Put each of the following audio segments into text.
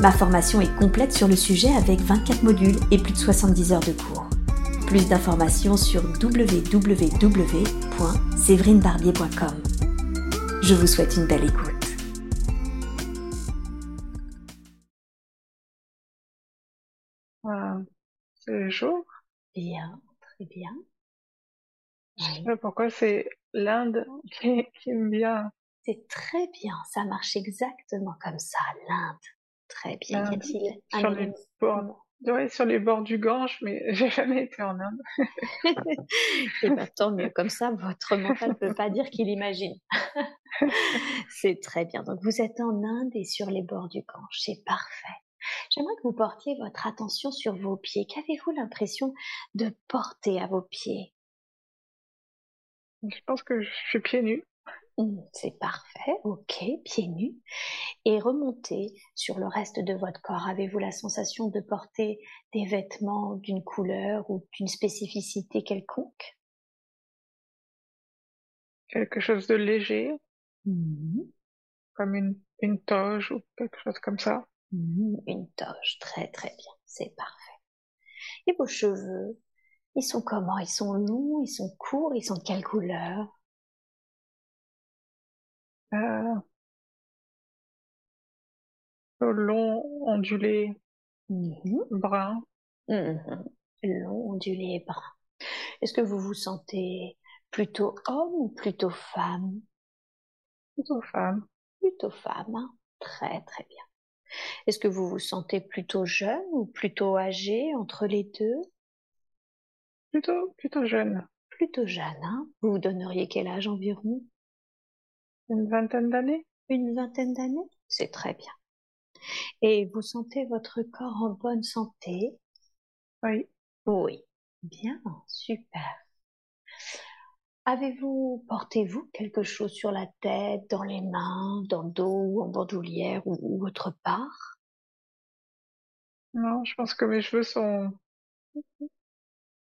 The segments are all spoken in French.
Ma formation est complète sur le sujet avec 24 modules et plus de 70 heures de cours. Plus d'informations sur www.séverinebarbier.com. Je vous souhaite une belle écoute. c'est chaud? Bien, très bien. Je sais pas pourquoi c'est l'Inde qui, qui me vient. C'est très bien, ça marche exactement comme ça, l'Inde. Très bien. Y a-t-il sur les bords, sur les bords du Gange, mais j'ai jamais été en Inde. Et bah, tant mieux. Comme ça, votre mental ne peut pas dire qu'il imagine. c'est très bien. Donc, vous êtes en Inde et sur les bords du Gange. C'est parfait. J'aimerais que vous portiez votre attention sur vos pieds. Qu'avez-vous l'impression de porter à vos pieds? Je pense que je suis pieds nus. Mmh, c'est parfait, ok, pieds nus. Et remontez sur le reste de votre corps. Avez-vous la sensation de porter des vêtements d'une couleur ou d'une spécificité quelconque? Quelque chose de léger, mmh. comme une, une toge ou quelque chose comme ça. Mmh, une toge, très très bien, c'est parfait. Et vos cheveux, ils sont comment? Ils sont longs, ils sont courts, ils sont de quelle couleur? Euh, long, ondulé, mmh brun. Mmh long, ondulé, brun. Est-ce que vous vous sentez plutôt homme ou plutôt femme? Plutôt femme. Plutôt femme, hein. très très bien. Est-ce que vous vous sentez plutôt jeune ou plutôt âgé entre les deux? Plutôt, plutôt jeune. Plutôt jeune, hein Vous vous donneriez quel âge environ? Une vingtaine d'années? Une vingtaine d'années? C'est très bien. Et vous sentez votre corps en bonne santé? Oui. Oui. Bien, super. Avez-vous, portez-vous quelque chose sur la tête, dans les mains, dans le dos ou en bandoulière ou, autre part? Non, je pense que mes cheveux sont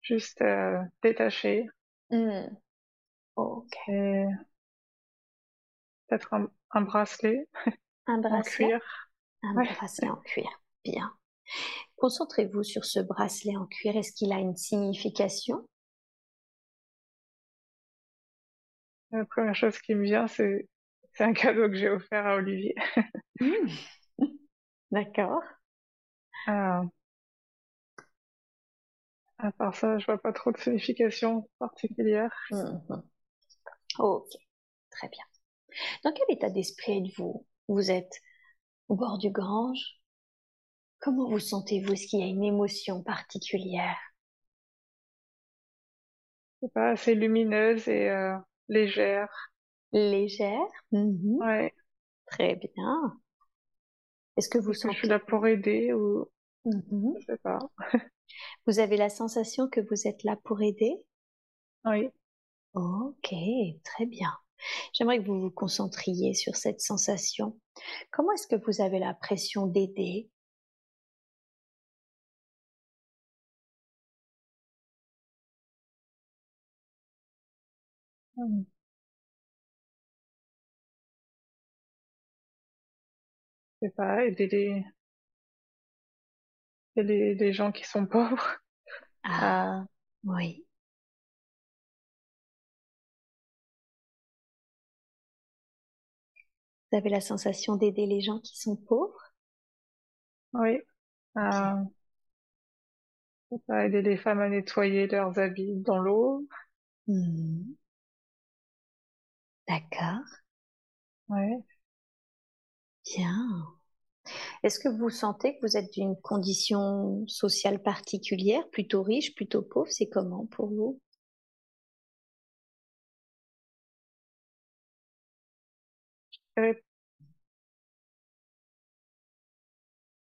juste euh, détachés. Mmh. Ok. Peut-être un, bracelet. Un bracelet. En cuir. Un bracelet en cuir. Bien. Concentrez-vous sur ce bracelet en cuir. Est-ce qu'il a une signification? La première chose qui me vient, c'est c'est un cadeau que j'ai offert à Olivier. Mmh. D'accord. Euh, à part ça, je vois pas trop de signification particulière. Mmh. Ok, très bien. Dans quel état d'esprit êtes-vous? Vous êtes au bord du Gange Comment vous sentez-vous? Est-ce qu'il y a une émotion particulière? C'est pas assez lumineuse et euh, légère. Légère? Mmh Ouais. Très bien. Est-ce que vous sentez... je suis là pour aider ou mmh je sais pas. vous avez la sensation que vous êtes là pour aider? Oui. Ok, très bien. J'aimerais que vous vous concentriez sur cette sensation. Comment est-ce que vous avez l'impression d'aider? Mmh. C'est pas aider les, les, gens qui sont pauvres. Ah, oui. Vous avez la sensation d'aider les gens qui sont pauvres? Oui. Euh, aider les femmes à nettoyer leurs habits dans l'eau. Mmh. D'accord. Ouais. Bien. Est-ce que vous sentez que vous êtes d'une condition sociale particulière, plutôt riche, plutôt pauvre? C'est comment pour vous?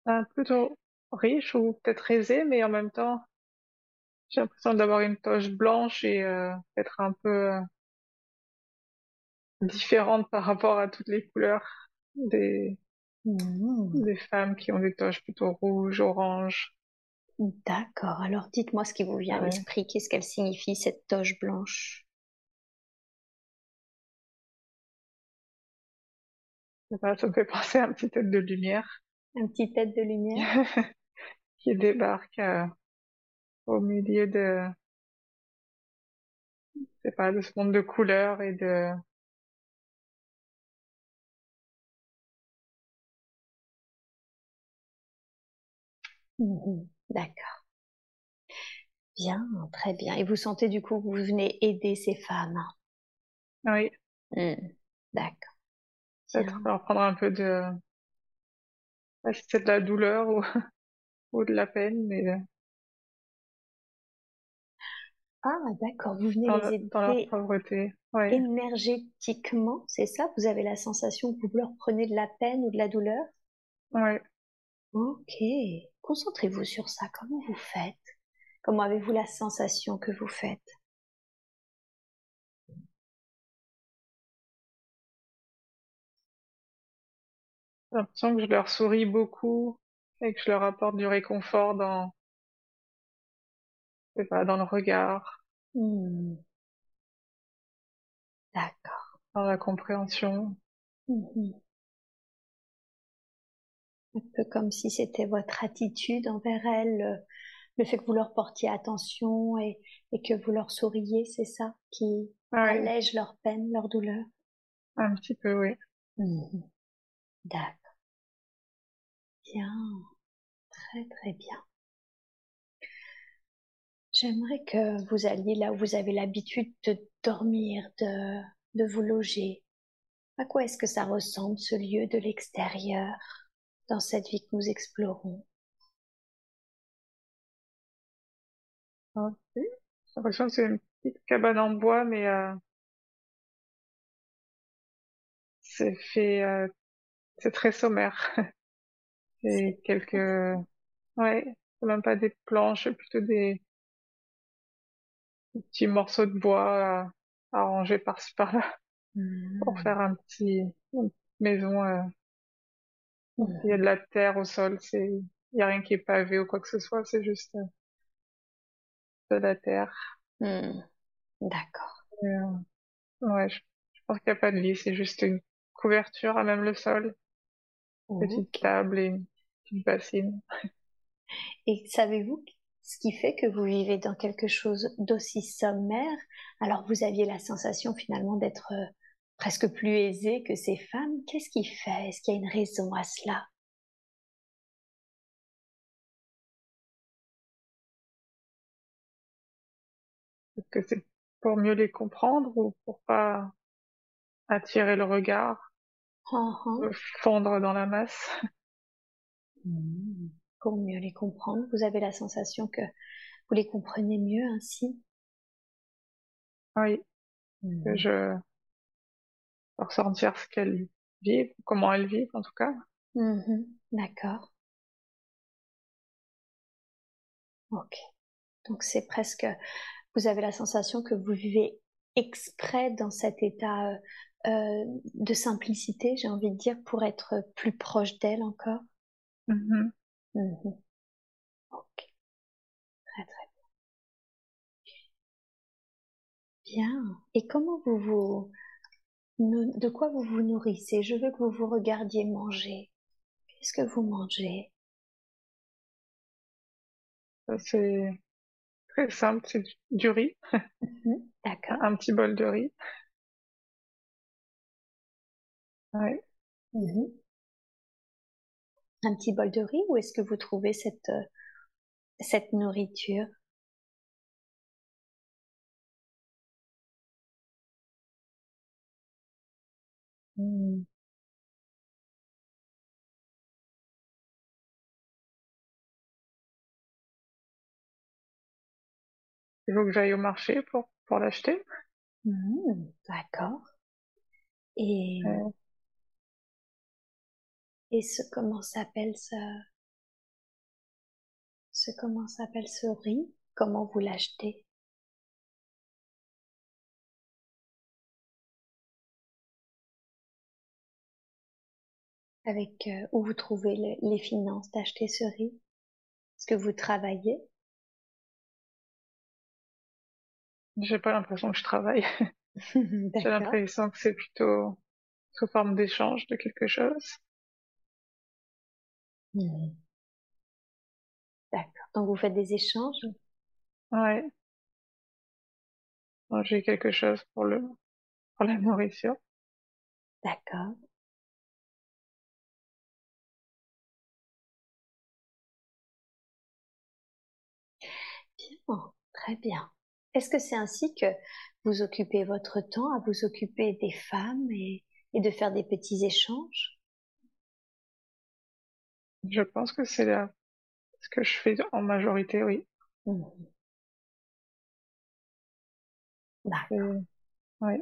Euh, plutôt, riche ou peut-être aisée, mais en même temps, j'ai l'impression d'avoir une toche blanche et euh, être un peu euh, différente par rapport à toutes les couleurs des, Mmh. des femmes qui ont des toches plutôt rouges, oranges. D'accord. Alors dites-moi ce qui vous vient à Ouais. l'esprit. Qu'est-ce qu'elle signifie, cette toche blanche? Ça me fait penser à un petit tête de lumière Un petit tête de lumière qui débarque euh, au milieu de, je sais pas, de ce monde de couleurs et de, Mhm. D'accord. Bien, très bien. Et vous sentez du coup que vous venez aider ces femmes? Oui, Hmm. D'accord. Peut-être Bien. leur prendre un peu de, pas si c'est de la douleur ou, ou de la peine, mais euh, Ah, d'accord. Vous venez dans, les dans leur aider pauvreté. Ouais, énergétiquement, c'est ça? Vous avez la sensation que vous leur prenez de la peine ou de la douleur? Ouais. Ok. Concentrez-vous sur ça. Comment vous faites? Comment avez-vous la sensation que vous faites? J'ai l'impression que je leur souris beaucoup et que je leur apporte du réconfort dans, je sais pas, dans le regard, Hmm. D'accord. dans la compréhension. Mhm. Un peu comme si c'était votre attitude envers elles, le, le fait que vous leur portiez attention et, et que vous leur souriez, c'est ça qui Ouais, allège leur peine, leur douleur? Un petit peu, oui. Mhm. D'accord. Bien. Très très bien. J'aimerais que vous alliez là où vous avez l'habitude de dormir, de, de vous loger. À quoi est-ce que ça ressemble ce lieu de l'extérieur dans cette vie que nous explorons? L'impression que c'est une petite cabane en bois, mais euh, c'est fait, euh, c'est très sommaire. C'est quelques, ouais, même pas des planches, plutôt des, des petits morceaux de bois euh, arrangés par-ci par-là pour Mhm. faire un petit, une maison. euh. Il y a de la terre au sol, c'est, il y a rien qui est pavé ou quoi que ce soit, c'est juste euh, de la terre. Mhm. D'accord. Et, euh, ouais, je, je pense qu'il n'y a pas de lit, c'est juste une couverture à même le sol, petite Ok. table et une petite bassine. Et savez-vous ce qui fait que vous vivez dans quelque chose d'aussi sommaire? Alors vous aviez la sensation finalement d'être euh, presque plus aisé que ces femmes. Qu'est-ce qui fait? Est-ce qu'il y a une raison à cela? Est-ce que c'est pour mieux les comprendre ou pour pas attirer le regard, Ah. euh, fondre dans la masse? Mhm. Pour mieux les comprendre, vous avez la sensation que vous les comprenez mieux ainsi? Oui, que Mhm. je ressentir ce qu'elles vivent, comment elles vivent en tout cas. Mhm. D'accord. Ok. Donc c'est presque, vous avez la sensation que vous vivez exprès dans cet état euh, euh, de simplicité, j'ai envie de dire, pour être plus proche d'elle encore. Mhm. Mhm. Ok. Très très bien. Et comment vous vous, de quoi vous vous nourrissez? Je veux que vous vous regardiez manger. Qu'est-ce que vous mangez? Ça, C'est très simple, c'est du, riz, Mhm. D'accord. un petit bol de riz. Ouais. Mhm. Un petit bol de riz, où est-ce que vous trouvez cette, euh, cette nourriture? Mm. Il faut que j'aille au marché pour, pour l'acheter. Mhm. D'accord. Et, et ce, comment s'appelle ça ce comment s'appelle ce riz? Comment vous l'achetez? Avec euh, où vous trouvez les finances d'acheter ce riz? Est-ce que vous travaillez? J'ai pas l'impression que je travaille. J'ai l'impression que c'est plutôt sous forme d'échange de quelque chose. Mmh. D'accord. Donc vous faites des échanges? Ouais. J'ai quelque chose pour le pour la nourriture. D'accord. Bien, très bien. Est-ce que c'est ainsi que vous occupez votre temps à vous occuper des femmes et, et de faire des petits échanges? Je pense que c'est là ce que je fais en majorité, oui. Mmh. D'accord. Oui.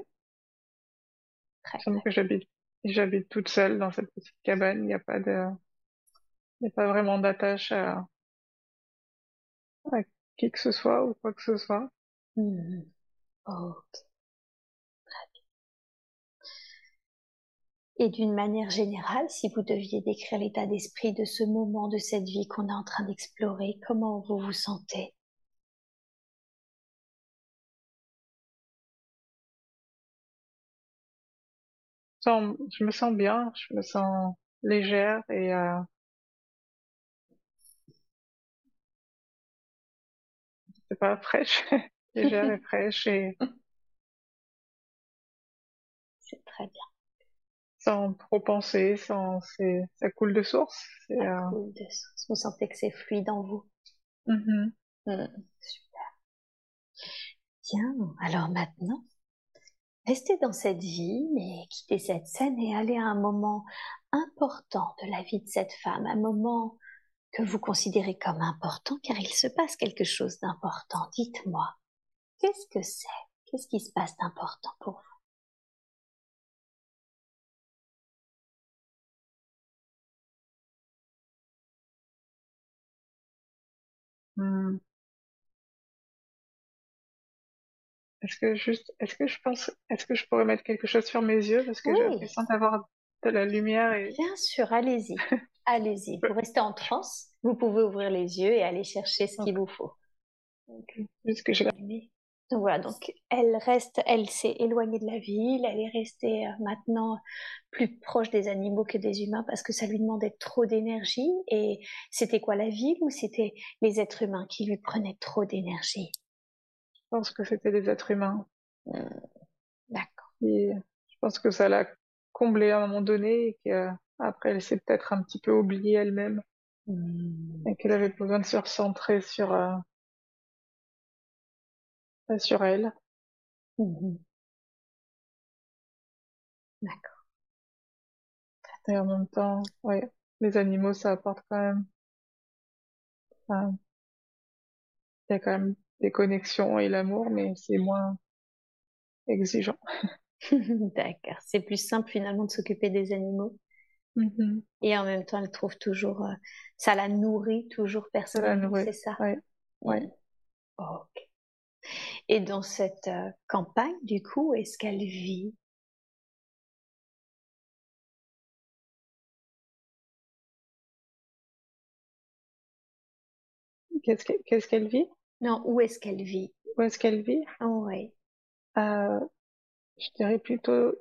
Très que j'habite, j'habite toute seule dans cette petite cabane. Il n'y a pas de, il n'y a pas vraiment d'attache à, à qui que ce soit ou quoi que ce soit. Mmh. Ok. Et d'une manière générale, si vous deviez décrire l'état d'esprit de ce moment de cette vie qu'on est en train d'explorer, comment vous vous sentez? Je me sens bien, je me sens légère et euh, c'est pas fraîche, légère et fraîche et c'est très bien. Sans trop penser, sans c'est ça coule de source. Ça euh, coule de source. Vous sentez que c'est fluide en vous. Mm-hmm. Mm, super. Bien. Alors maintenant, Restez dans cette vie, mais quittez cette scène et allez à un moment important de la vie de cette femme, un moment que vous considérez comme important car il se passe quelque chose d'important. Dites-moi, qu'est-ce que c'est? Qu'est-ce qui se passe d'important pour vous hmm. Est-ce que juste, est-ce que je pense, est-ce que je pourrais mettre quelque chose sur mes yeux? Parce que j'ai l'impression d'avoir de la lumière et. Bien sûr, allez-y, allez-y. Pour rester en transe, vous pouvez ouvrir les yeux et aller chercher ce qu'il vous faut. Juste que j'ai la donc voilà, donc elle reste, elle s'est éloignée de la ville, elle est restée euh, maintenant plus proche des animaux que des humains parce que ça lui demandait trop d'énergie. Et c'était quoi la ville ou c'était les êtres humains qui lui prenaient trop d'énergie? Je pense que c'était des êtres humains. Mmh. D'accord. Et je pense que ça l'a comblée à un moment donné et qu'après elle s'est peut-être un petit peu oubliée elle-même. Mmh. Et qu'elle avait besoin de se recentrer sur, euh, sur elle. Mmh. D'accord. Et en même temps, oui, les animaux, ça apporte quand même. il y a quand même des connexions et l'amour, mais c'est moins exigeant. D'accord. C'est plus simple finalement de s'occuper des animaux. Mm-hmm. Et en même temps, elle trouve toujours, euh, ça la nourrit toujours personnellement, c'est ça? Oui. Ouais. ok. Et dans cette euh, campagne, du coup, est-ce qu'elle vit? Qu'est-ce qu'elle vit? Non, où est-ce qu'elle vit? Où est-ce qu'elle vit? Oui. Euh, je dirais plutôt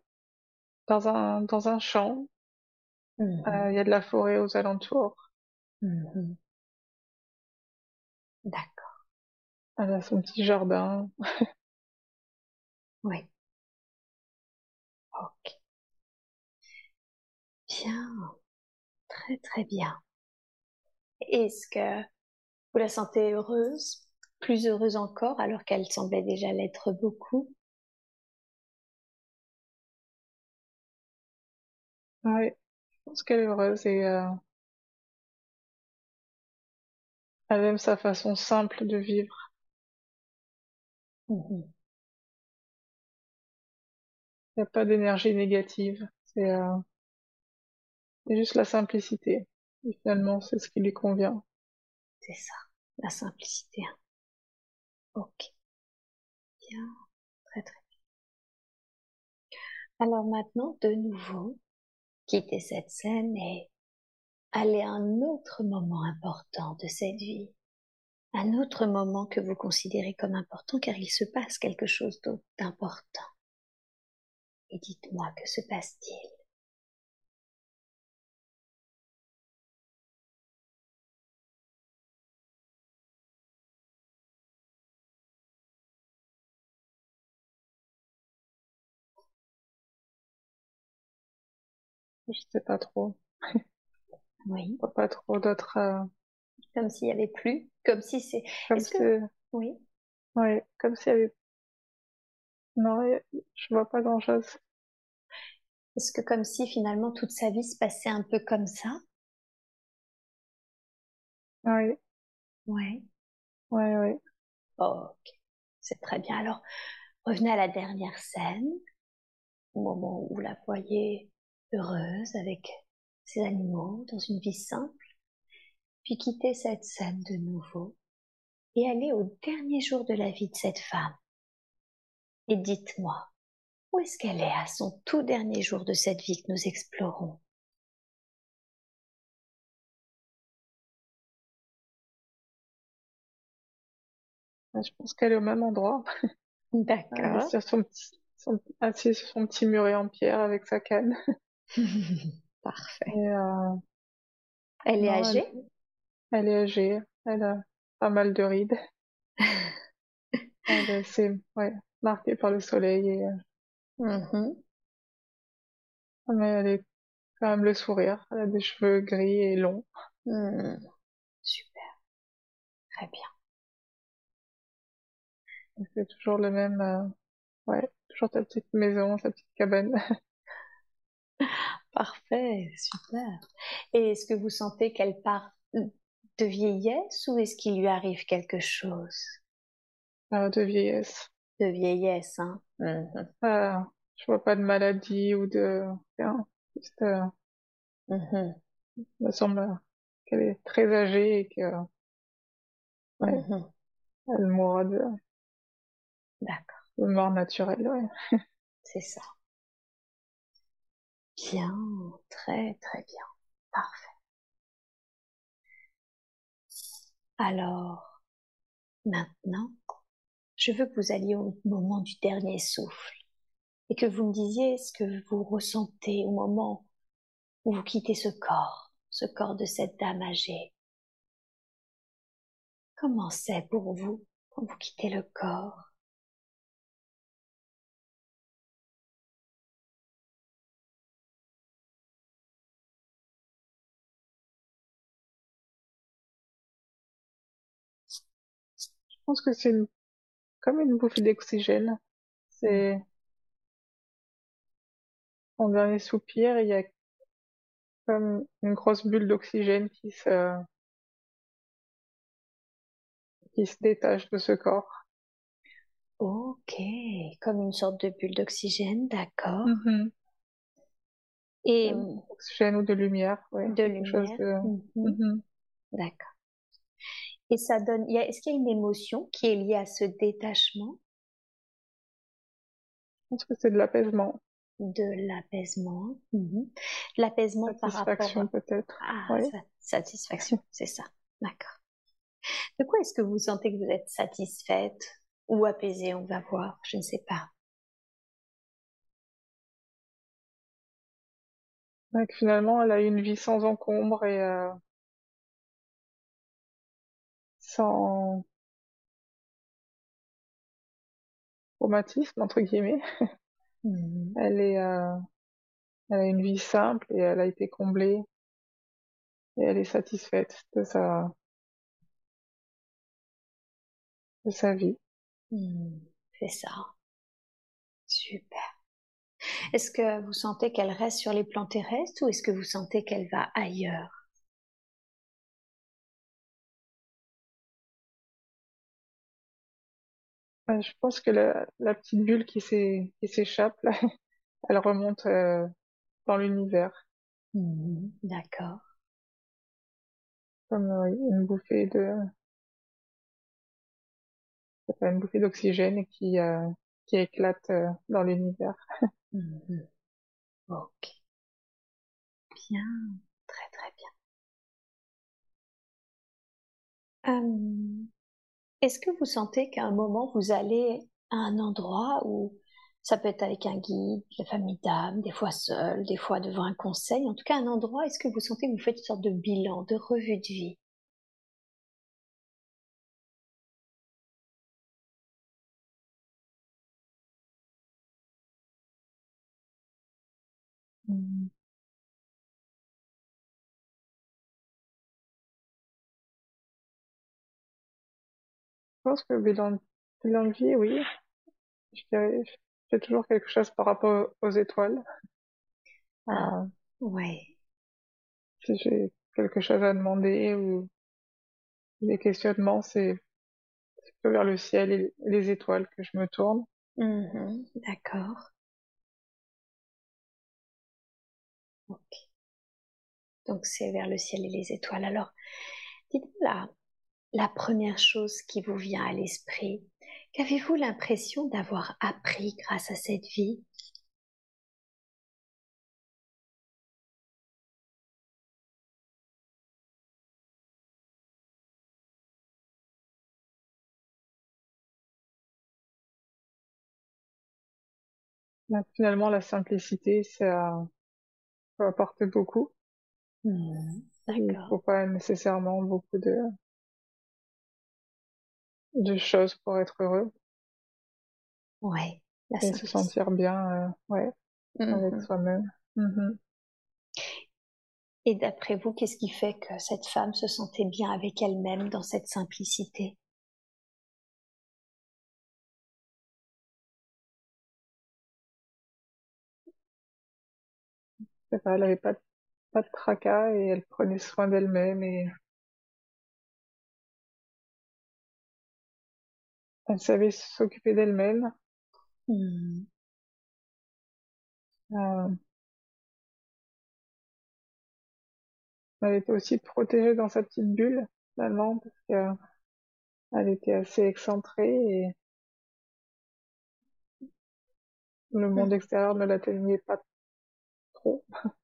dans un, dans un champ. Mmh euh, il y a de la forêt aux alentours. Mmh D'accord. Elle a son petit jardin. Oui. Ok. Bien. Très très bien. Est-ce que vous la sentez heureuse plus heureuse encore alors qu'elle semblait déjà l'être beaucoup? Oui, je pense qu'elle est heureuse et euh, elle aime sa façon simple de vivre. Mmh Il n'y a pas d'énergie négative, c'est euh, juste la simplicité. Finalement, c'est ce qui lui convient. C'est ça. La simplicité. Ok. Bien. Très très bien. Alors maintenant, de nouveau, quittez cette scène et allez à un autre moment important de cette vie. Un autre moment que vous considérez comme important car il se passe quelque chose d'important. Et dites-moi, que se passe-t-il? Je sais pas trop. Oui. Pas trop d'autres. Euh, comme s'il y avait plus, comme si c'est. Comme si. Que... Oui? Oui, comme s'il y avait. Non, je vois pas grand chose. Est-ce que comme si finalement toute sa vie se passait un peu comme ça? Oui. Oui. Oui, oui. ok. C'est très bien. Alors, revenez à la dernière scène, au moment où vous la voyez heureuse avec ses animaux dans une vie simple, puis quittez cette scène de nouveau et allez au dernier jour de la vie de cette femme. Et dites-moi, où est-ce qu'elle est à son tout dernier jour de cette vie que nous explorons? Je pense qu'elle est au même endroit. D'accord. Assise sur son petit muret en pierre avec sa canne. Parfait. Euh, elle est âgée? elle, est âgée. Elle a pas mal de rides. elle est ouais, marquée par le soleil. Et, euh, mm-hmm. Mais elle est quand même le sourire. Elle a des cheveux gris et longs. Mm. Super. Très bien. C'est toujours le même. Euh, ouais, toujours ta petite maison, sa petite cabane. Parfait, super. Et est-ce que vous sentez qu'elle part de vieillesse ou est-ce qu'il lui arrive quelque chose? Euh, De vieillesse. De vieillesse, hein. Mm-hmm. Euh, je vois pas de maladie ou de rien. Juste, euh, mm-hmm. il me semble qu'elle est très âgée et que ouais, mm-hmm. elle mourra de, D'accord. de mort naturelle, ouais. C'est ça. Bien, très très bien. Parfait. Alors, maintenant, je veux que vous alliez au moment du dernier souffle et que vous me disiez ce que vous ressentez au moment où vous quittez ce corps, ce corps de cette dame âgée. Comment c'est pour vous quand vous quittez le corps? Pense que c'est comme une bouffée d'oxygène. C'est en dernier soupir, il y a comme une grosse bulle d'oxygène qui se qui se détache de ce corps. Ok, comme une sorte de bulle d'oxygène, d'accord. Mm-hmm. Et oxygène ou de lumière, oui. De lumière. Mm-hmm. Mm-hmm. D'accord. Et ça donne, est-ce qu'il y a une émotion qui est liée à ce détachement? Je pense que c'est de l'apaisement. De l'apaisement. Mhm. L'apaisement par rapport. Satisfaction peut-être. Ah, satisfaction, c'est ça. D'accord. De quoi est-ce que vous sentez que vous êtes satisfaite ou apaisée On va voir, je ne sais pas. Donc, finalement, elle a une vie sans encombre et euh, sans traumatisme entre guillemets. Mmh. Elle est, euh, elle a une vie simple et elle a été comblée et elle est satisfaite de sa de sa vie. Mmh. C'est ça. Super. Est-ce que vous sentez qu'elle reste sur les plans terrestres ou est-ce que vous sentez qu'elle va ailleurs? Je pense que la, la petite bulle qui s'échappe, elle remonte euh, dans l'univers. Mmh, d'accord. Comme une bouffée de une bouffée d'oxygène qui, euh, qui éclate euh, dans l'univers. Mhm. Ok. Bien, très très bien. Est-ce que vous sentez qu'à un moment vous allez à un endroit où ça peut être avec un guide, la famille d'âme, des fois seul, des fois devant un conseil, en tout cas un endroit, est-ce que vous sentez que vous faites une sorte de bilan, de revue de vie? Pense que vie, oui. Je dirais, je fais toujours quelque chose par rapport aux étoiles. Ah, ouais. si j'ai quelque chose à demander ou des questionnements, c'est plutôt vers le ciel et les étoiles que je me tourne. Mhm, D'accord. Ok. Donc c'est vers le ciel et les étoiles. Alors, dites-moi là, la première chose qui vous vient à l'esprit, qu'avez-vous l'impression d'avoir appris grâce à cette vie? Donc, finalement, la simplicité, ça peut apporter beaucoup. Mhm, Il D'accord. faut pas nécessairement beaucoup de, de choses pour être heureux Ouais, la et se sentir bien, euh, ouais, avec Mhm. soi-même. Mhm. Et d'après vous, qu'est-ce qui fait que cette femme se sentait bien avec elle-même dans cette simplicité? C'est pas, elle avait pas, pas de tracas et elle prenait soin d'elle-même et elle savait s'occuper d'elle-même. Mhm. Euh, elle était aussi protégée dans sa petite bulle, finalement, parce qu'elle était assez excentrée et le monde extérieur ne l'atteignait pas trop.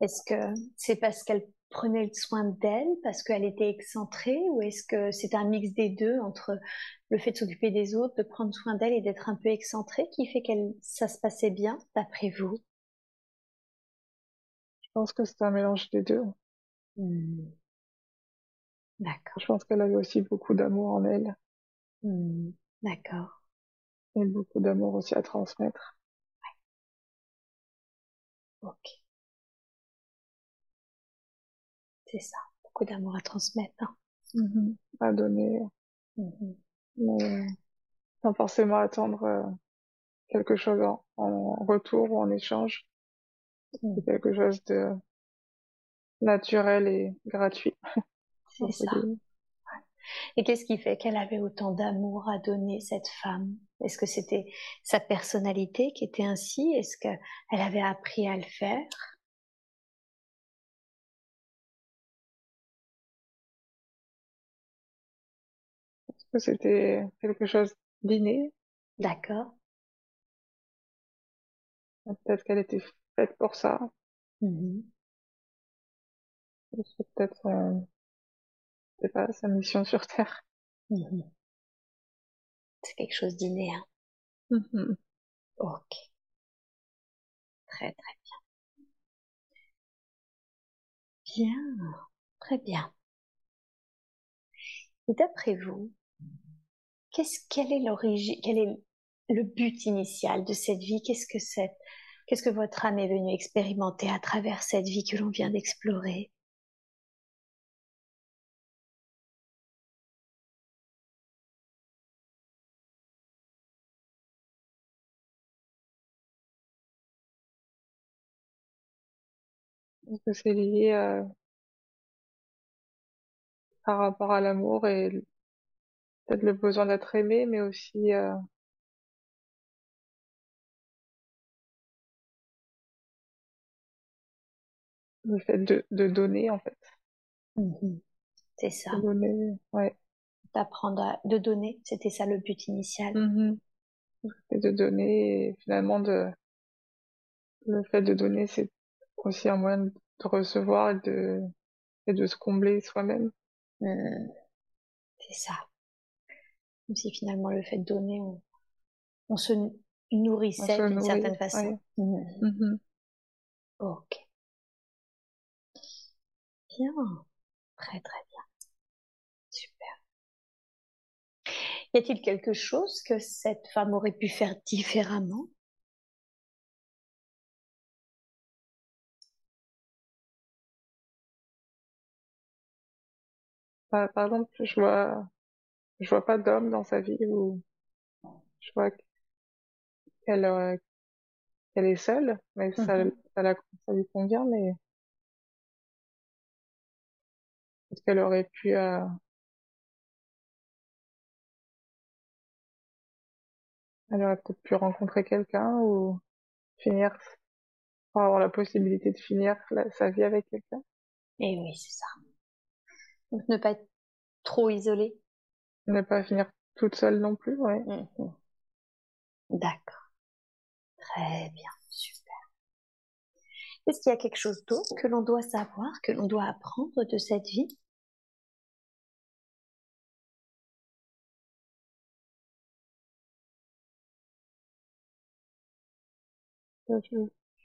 Est-ce que c'est parce qu'elle prenait soin d'elle, parce qu'elle était excentrée, ou est-ce que c'est un mix des deux entre le fait de s'occuper des autres, de prendre soin d'elle et d'être un peu excentrée qui fait qu'elle ça se passait bien, d'après vous? Je pense que c'est un mélange des deux. Hmm. D'accord. Je pense qu'elle avait aussi beaucoup d'amour en elle Hmm. D'accord. et beaucoup d'amour aussi à transmettre. Ok. C'est ça. Beaucoup d'amour à transmettre. hein. Mhm. À donner, Mhm. Mais sans forcément attendre euh, quelque chose en, en retour ou en échange. C'est quelque chose de naturel et gratuit. C'est ça. Et qu'est-ce qui fait qu'elle avait autant d'amour à donner, cette femme? Est-ce que c'était sa personnalité qui était ainsi? Est-ce qu'elle avait appris à le faire? Que c'était quelque chose d'inné? D'accord. Peut-être qu'elle était faite pour ça. Mhm. C'est peut-être sais pas, sa mission sur Terre. Mhm. C'est quelque chose d'inné. Hein. Mhm. Ok. Très très bien. Bien. Très bien. Et d'après vous, qu'est-ce, quelle est l'origine, quel est le but initial de cette vie? Qu'est-ce que c'est Qu'est-ce que votre âme est venue expérimenter à travers cette vie que l'on vient d'explorer? Que c'est lié à, par rapport à l'amour et peut-être le besoin d'être aimé, mais aussi euh, le fait de, de donner en fait. Mhm. C'est De ça. donner, ouais. d'apprendre de donner. C'était ça le but initial. Mmh et de donner, et finalement de le fait de donner, c'est aussi un moyen de recevoir et de et de se combler soi-même. Mmh. C'est ça. Comme si finalement le fait de donner, on, se nourrissait d'une certaine façon. Mmh. Mmh ok. Bien. Très très bien. Super. Y a-t-il quelque chose que cette femme aurait pu faire différemment? Par, exemple, je vois, je vois pas d'homme dans sa vie ou je vois qu'elle euh, qu'elle est seule, mais ça, mhm. ça, la, ça lui convient, mais est-ce qu'elle aurait pu euh, elle aurait peut-être pu rencontrer quelqu'un ou finir avoir la possibilité de finir sa vie avec quelqu'un? Et oui, c'est ça. Donc ne pas être trop isolée. Ne pas finir toute seule non plus, ouais. Mhm. D'accord. Très bien, super. Est-ce qu'il y a quelque chose d'autre que l'on doit savoir, que l'on doit apprendre de cette vie? Je,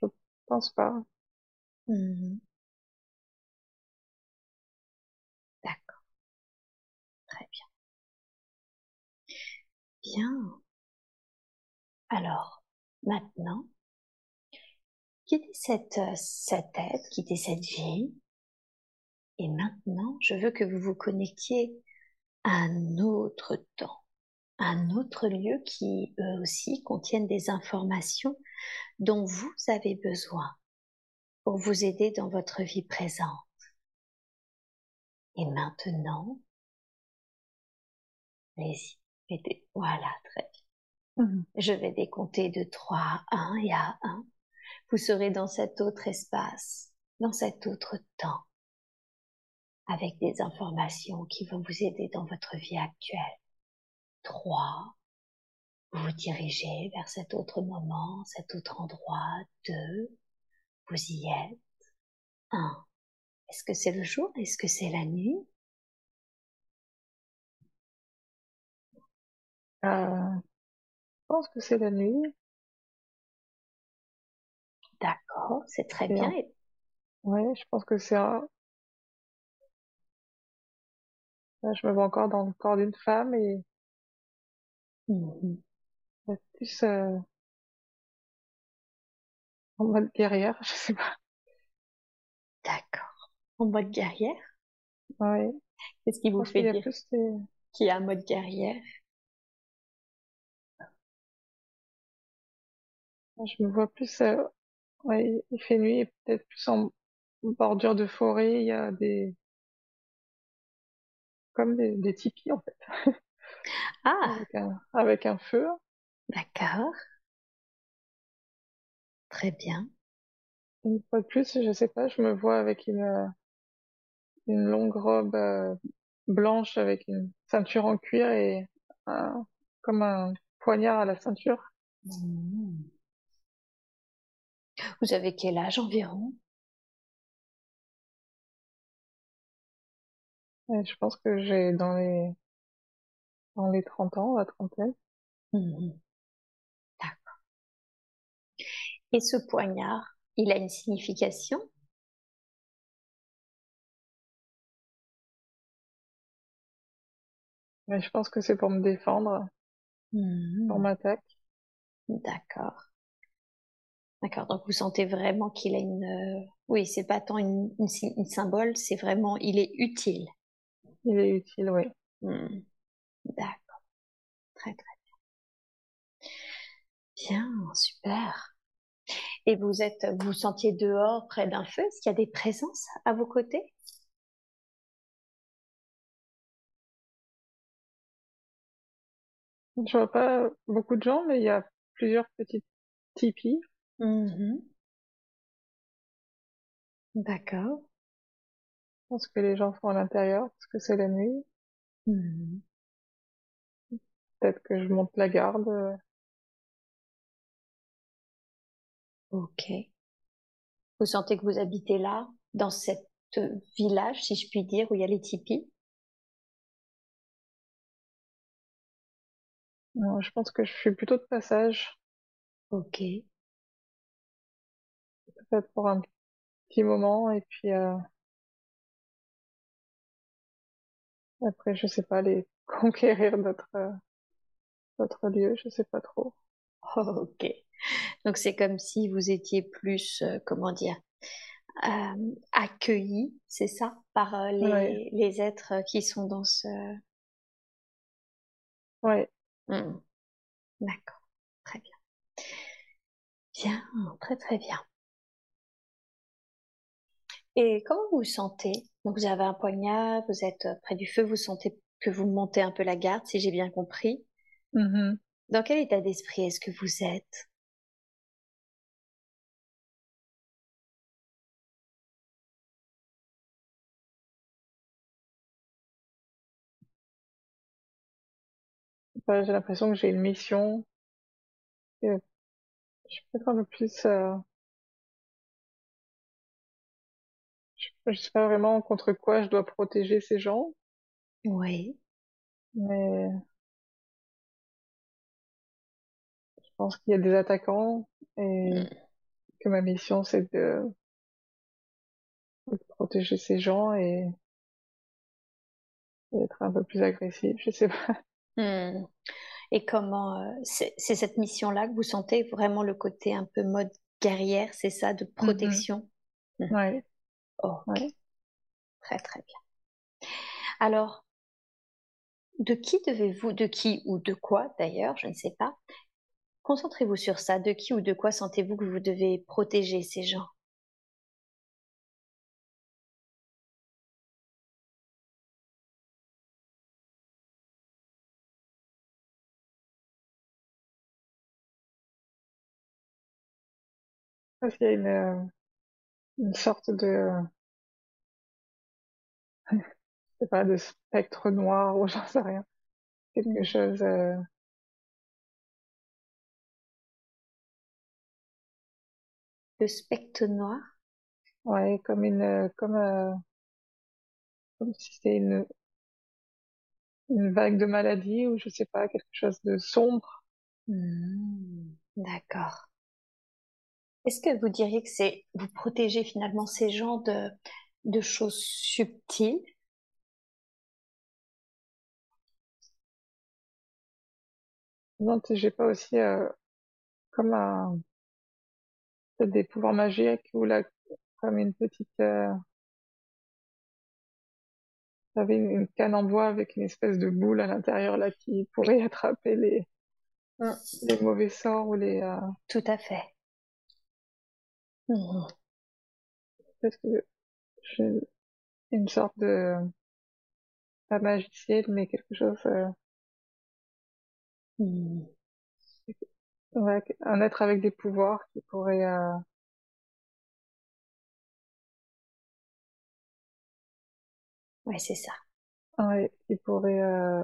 je pense pas. Mhm. Bien. Alors, maintenant, quittez cette, euh, cette tête, quittez cette vie. Et maintenant, je veux que vous vous connectiez à un autre temps, un autre lieu qui, eux aussi, contiennent des informations dont vous avez besoin pour vous aider dans votre vie présente. Et maintenant, allez-y, voilà, très bien. Mmh Je vais décompter de 3 à 1 et à 1. Vous serez dans cet autre espace, dans cet autre temps, avec des informations qui vont vous aider dans votre vie actuelle. 3. Vous vous dirigez vers cet autre moment, cet autre endroit. 2. Vous y êtes. 1. Est-ce que c'est le jour? Est-ce que c'est la nuit? Euh, je pense que c'est la nuit. D'accord, c'est très bien. Ouais, je pense que c'est un... je me vois encore dans le corps d'une femme et mmh plus euh, en mode guerrière, je sais pas. D'accord. En mode guerrière? Ouais. Qu'est-ce qui vous fait dire qu'il y a un mode guerrière? Je me vois plus, euh, ouais, il fait nuit et peut-être plus en bordure de forêt, il y a des, comme des, des tipis en fait. Ah, avec un, avec un feu. d'accord. Très bien. Une fois de plus, je sais pas, je me vois avec une, euh, une longue robe euh, blanche avec une ceinture en cuir et un, comme un poignard à la ceinture. Mmh. Vous avez quel âge environ? Je pense que j'ai dans les dans les 30 ans, la trentaine. Mmh D'accord. Et ce poignard, il a une signification? Mais je pense que c'est pour me défendre, mmh pour m'attaquer. D'accord. D'accord, donc vous sentez vraiment qu'il a une... Euh, oui, c'est pas tant une, une, symbole, c'est vraiment, il est utile. Il est utile, oui. Hmm. D'accord. Très très bien. Bien, super. Et vous êtes, vous, vous sentiez dehors près d'un feu? Est-ce qu'il y a des présences à vos côtés? Je vois pas beaucoup de gens, mais il y a plusieurs petites tipis Mmh D'accord. Je pense que les gens sont à l'intérieur parce que c'est la nuit. Mmh peut-être que je monte la garde. Ok. Vous sentez que vous habitez là, dans cette village, si je puis dire, où il y a les tipis? Non, je pense que je suis plutôt de passage. Ok. Peut-être pour un petit moment et puis euh, après, je sais pas, les conquérir d'autres d'autres lieux, je sais pas trop. ok. Donc c'est comme si vous étiez plus, euh, comment dire, euh, accueilli, c'est ça, par euh, les, les, êtres qui sont dans ce. Ouais. Mmh. D'accord, très bien. Bien, très très bien. Et comment vous vous sentez? Donc vous avez un poignard, vous êtes près du feu, vous sentez que vous montez un peu la garde, si j'ai bien compris? Mmh dans quel état d'esprit est-ce que vous êtes? J'ai l'impression que j'ai une mission. je suis peut-être un peu plus... Euh, je, sais pas vraiment contre quoi je dois protéger ces gens. Oui. Mais je pense qu'il y a des attaquants et mm. que ma mission c'est de... protéger ces gens et, être un peu plus agressif, je sais pas. Hmm. Et comment euh, c'est cette mission-là que vous sentez vraiment le côté un peu mode guerrière, c'est ça, de mm-hmm. protection? Oui. Ouais. Ok. Très très bien. Alors, de qui devez-vous, de qui ou de quoi d'ailleurs, je ne sais pas, concentrez-vous sur ça. De qui ou de quoi sentez-vous que vous devez protéger ces gens? Parce qu'il y a une, euh, une sorte de, je sais pas, de spectre noir ou j'en sais rien. Quelque chose, euh, de spectre noir? Ouais, comme une, comme, euh, comme si c'était une, une vague de maladie ou je sais pas, quelque chose de sombre. Mmh, d'accord. Est-ce que vous diriez que c'est vous protéger finalement ces gens de, de choses subtiles? Non, j'ai pas aussi euh, comme un des pouvoirs magiques ou là comme une petite euh, j'avais une, une, canne en bois avec une espèce de boule à l'intérieur là qui pourrait attraper les mmh. les mauvais sorts ou les euh... tout à fait Mmh. Parce que j'ai une sorte de, pas magicienne, mais quelque chose, euh, mmh. un être avec des pouvoirs qui pourrait, euh, ouais, c'est ça. ouais, qui pourrait, euh,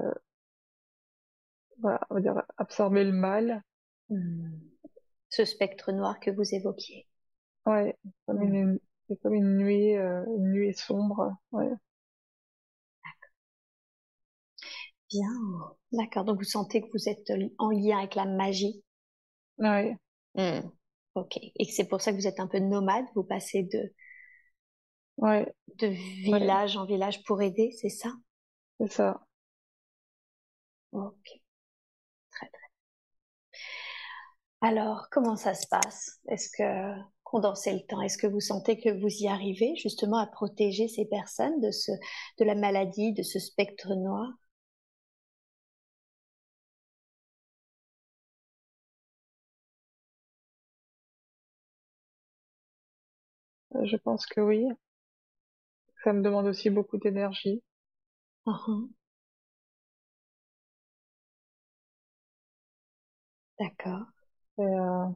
voilà, on va dire absorber le mal. Mmh. Ce spectre noir que vous évoquiez. Ouais, comme une, c'est comme une nuit, euh, une nuit sombre. Ouais. Bien, d'accord. Donc vous sentez que vous êtes en lien avec la magie? Ouais. Mmh. Ok. Et c'est pour ça que vous êtes un peu nomade? Vous passez de ouais. de village en village pour aider, c'est ça? C'est ça. Ok. Très très. Alors, comment ça se passe? Est-ce que condenser le temps Est-ce que vous sentez que vous y arrivez justement à protéger ces personnes de, ce, de la maladie, de ce spectre noir? Euh, Je pense que oui. Ça me demande aussi beaucoup d'énergie. Uh-huh. D'accord. Euh,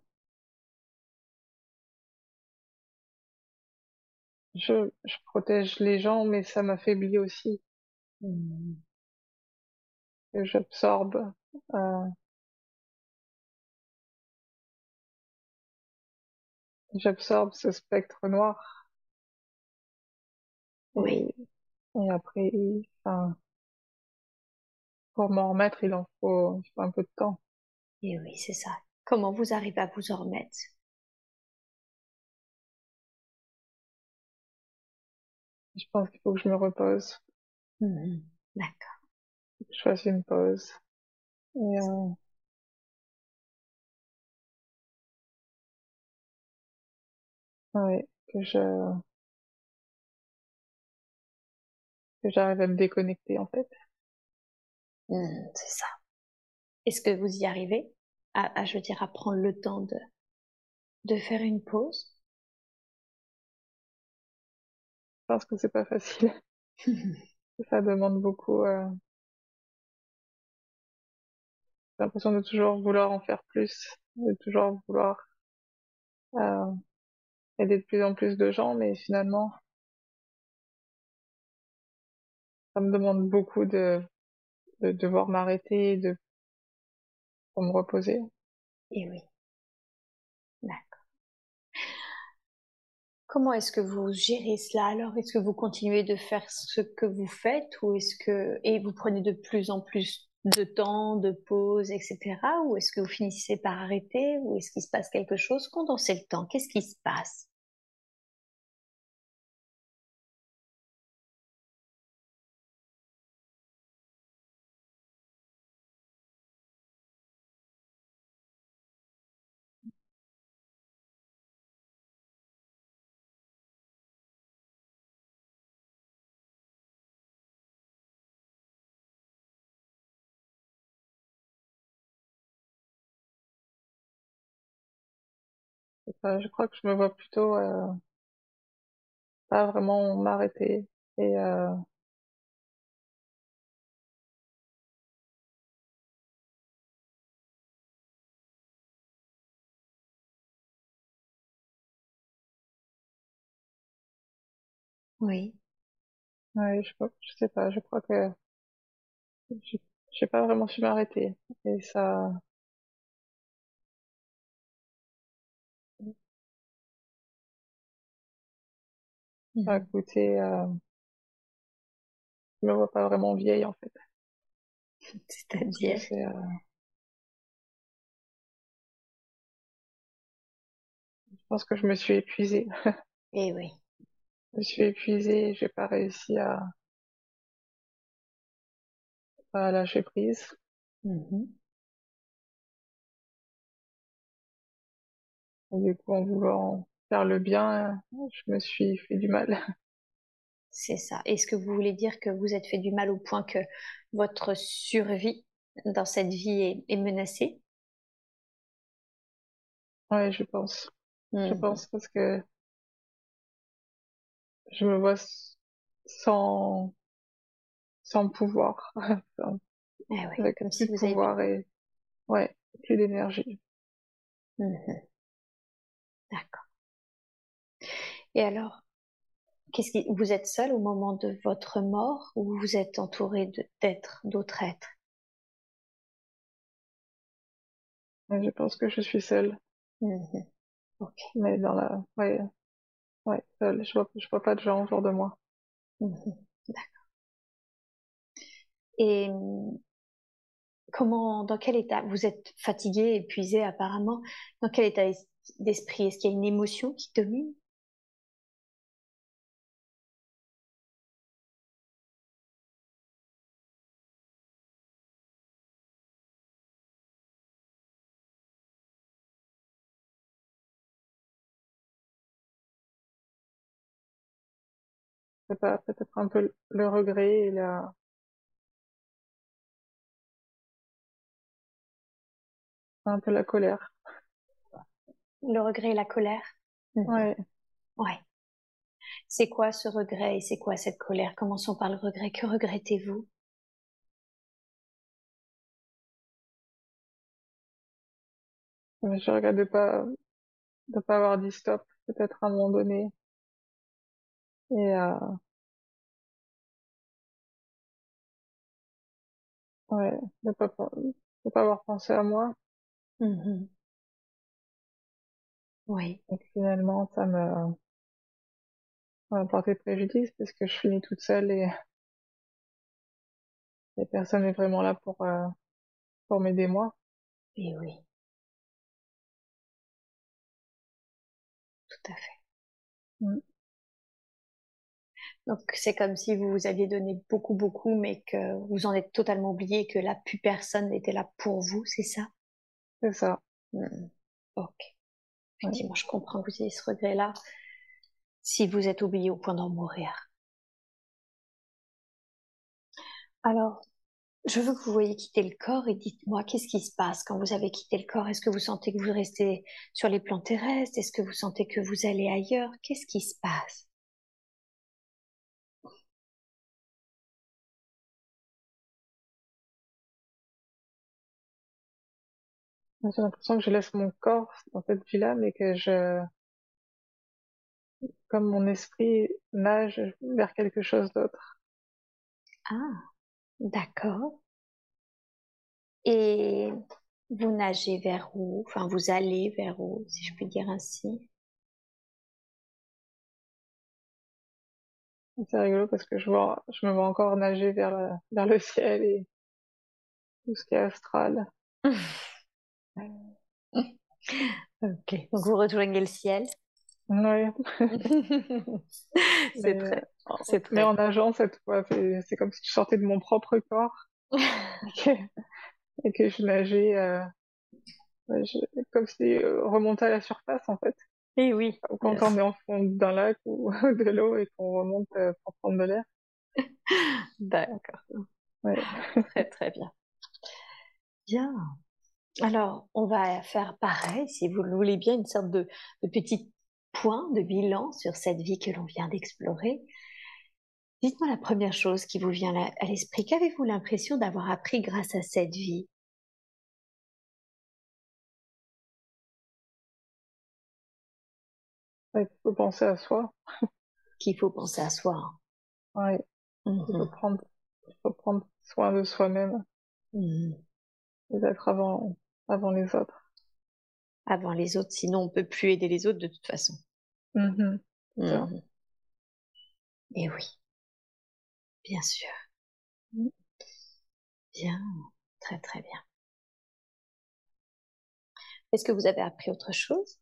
je, je protège les gens, mais ça m'affaiblit aussi. J'absorbe Euh, j'absorbe ce spectre noir. Oui. Et, après, enfin, pour m'en remettre, il en faut, il faut un peu de temps. Et oui, c'est ça. Comment vous arrivez à vous en remettre? Je pense qu'il faut que je me repose. Mhm. D'accord. Que je fasse une pause. Et euh... ouais, que je que j'arrive à me déconnecter en fait. Mhm, c'est ça. Est-ce que vous y arrivez? À, à, je veux dire, à prendre le temps de de faire une pause? Pense que c'est pas facile. ça demande beaucoup. Euh... J'ai l'impression de toujours vouloir en faire plus, de toujours vouloir euh, aider de plus en plus de gens, mais finalement, ça me demande beaucoup de, de devoir m'arrêter, de pour me reposer. Et oui. Comment est-ce que vous gérez cela alors? Est-ce que vous continuez de faire ce que vous faites ou est-ce que et vous prenez de plus en plus de temps, de pause, etc. Ou est-ce que vous finissez par arrêter? Ou est-ce qu'il se passe quelque chose? Condensez le temps. Qu'est-ce qui se passe? Je crois que je me vois plutôt euh, pas vraiment m'arrêter et euh, Oui. ouais, je, je sais pas, je crois que je j'ai pas vraiment su m'arrêter et ça a Mhm. coûté euh, je me vois pas vraiment vieille en fait C'est-à-dire? C'est euh, je pense que je me suis épuisée Eh oui. je me suis épuisée j'ai pas réussi à à lâcher prise Mhm. et du coup en voulant faire le bien je me suis fait du mal C'est ça. Est-ce que vous voulez dire que vous êtes fait du mal au point que votre survie dans cette vie est, est menacée? Ouais je pense je Mhm. pense parce que je me vois sans sans pouvoir Enfin, Eh oui, avec comme plus si vous avez... pouvoir et ouais plus d'énergie Mhm. D'accord. Et alors, qu'est-ce qui... vous êtes seul au moment de votre mort ou vous êtes entouré d'êtres, d'autres êtres? Je pense que je suis seule. Ok. mais dans la ouais ouais seule je vois je vois pas de gens autour de moi Mhm. D'accord. Et hum, comment, dans quel état vous êtes fatigué, épuisé apparemment Dans quel état es- d'esprit? Est-ce qu'il y a une émotion qui domine? Peut-être un peu le regret et la un peu la colère Le regret et la colère? Mhm. ouais Ouais. C'est quoi ce regret et c'est quoi cette colère? Commençons par le regret. Que regrettez-vous? Je regrette de pas de pas avoir dit stop peut-être à un moment donné et euh, ouais de pas de pas avoir pensé à moi. Mmh oui. Donc finalement, ça me, m'a porté préjudice parce que je finis toute seule et, et personne n'est vraiment là pour, pour m'aider moi. Et oui. Tout à fait. Mm. Donc c'est comme si vous vous aviez donné beaucoup, beaucoup, mais que vous en êtes totalement oublié, que là, plus personne n'était là pour vous, c'est ça? C'est ça. Mm. Ok. Effectivement, je comprends que vous ayez ce regret-là si vous êtes oublié au point d'en mourir. Alors, je veux que vous voyez quitter le corps et dites-moi qu'est-ce qui se passe? Quand vous avez quitté le corps. Est-ce que vous sentez que vous restez sur les plans terrestres? Est-ce que vous sentez que vous allez ailleurs? Qu'est-ce qui se passe? J'ai l'impression que je laisse mon corps dans cette vie-là, mais que je, comme mon esprit nage vers quelque chose d'autre. Ah, d'accord. Et vous nagez vers où? Enfin, vous allez vers où, si je puis dire ainsi? C'est rigolo parce que je vois, je me vois encore nager vers, vers le ciel et tout ce qui est astral. ok. Donc vous rejoignez le ciel. Oui. c'est très, c'est très. Mais en nageant cette fois, c'est comme si je sortais de mon propre corps et, que, je nageais euh, comme si euh, remonter à la surface en fait. Et oui. Quand on est en fond d'un lac ou de l'eau et qu'on remonte euh, pour prendre de l'air. D'accord. Ouais. très très bien. Bien. Alors, on va faire pareil, si vous le voulez bien, une sorte de, de petit point de bilan sur cette vie que l'on vient d'explorer. Dites-moi la première chose qui vous vient à l'esprit. Qu'avez-vous l'impression d'avoir appris grâce à cette vie? Il faut penser à soi. Qu'il faut penser à soi. Oui. Il, faut mhm. prendre, il faut prendre soin de soi-même. Mmh. D'être avant, avant les autres. Avant les autres, sinon on peut plus aider les autres de toute façon. Mmh mmh Et oui, bien sûr. Mmh. Bien, très très bien. Est-ce que vous avez appris autre chose?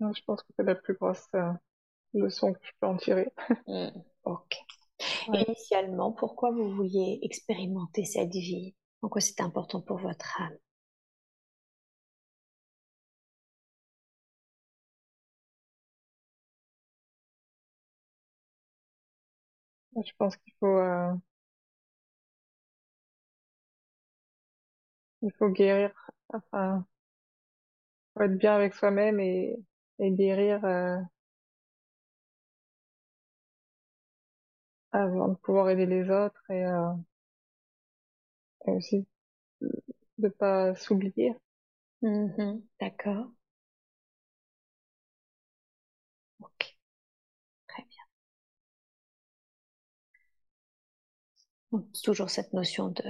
Je pense que c'est la plus grosse euh, leçon que je peux en tirer. Mmh. ok. Initialement, pourquoi vous vouliez expérimenter cette vie? En quoi c'est important pour votre âme? Je pense qu'il faut, euh, il faut guérir, enfin, faut être bien avec soi-même et, et guérir euh, avant de pouvoir aider les autres et, euh, et aussi de pas s'oublier. Mmh D'accord. Ok. Très bien. Donc, toujours cette notion de,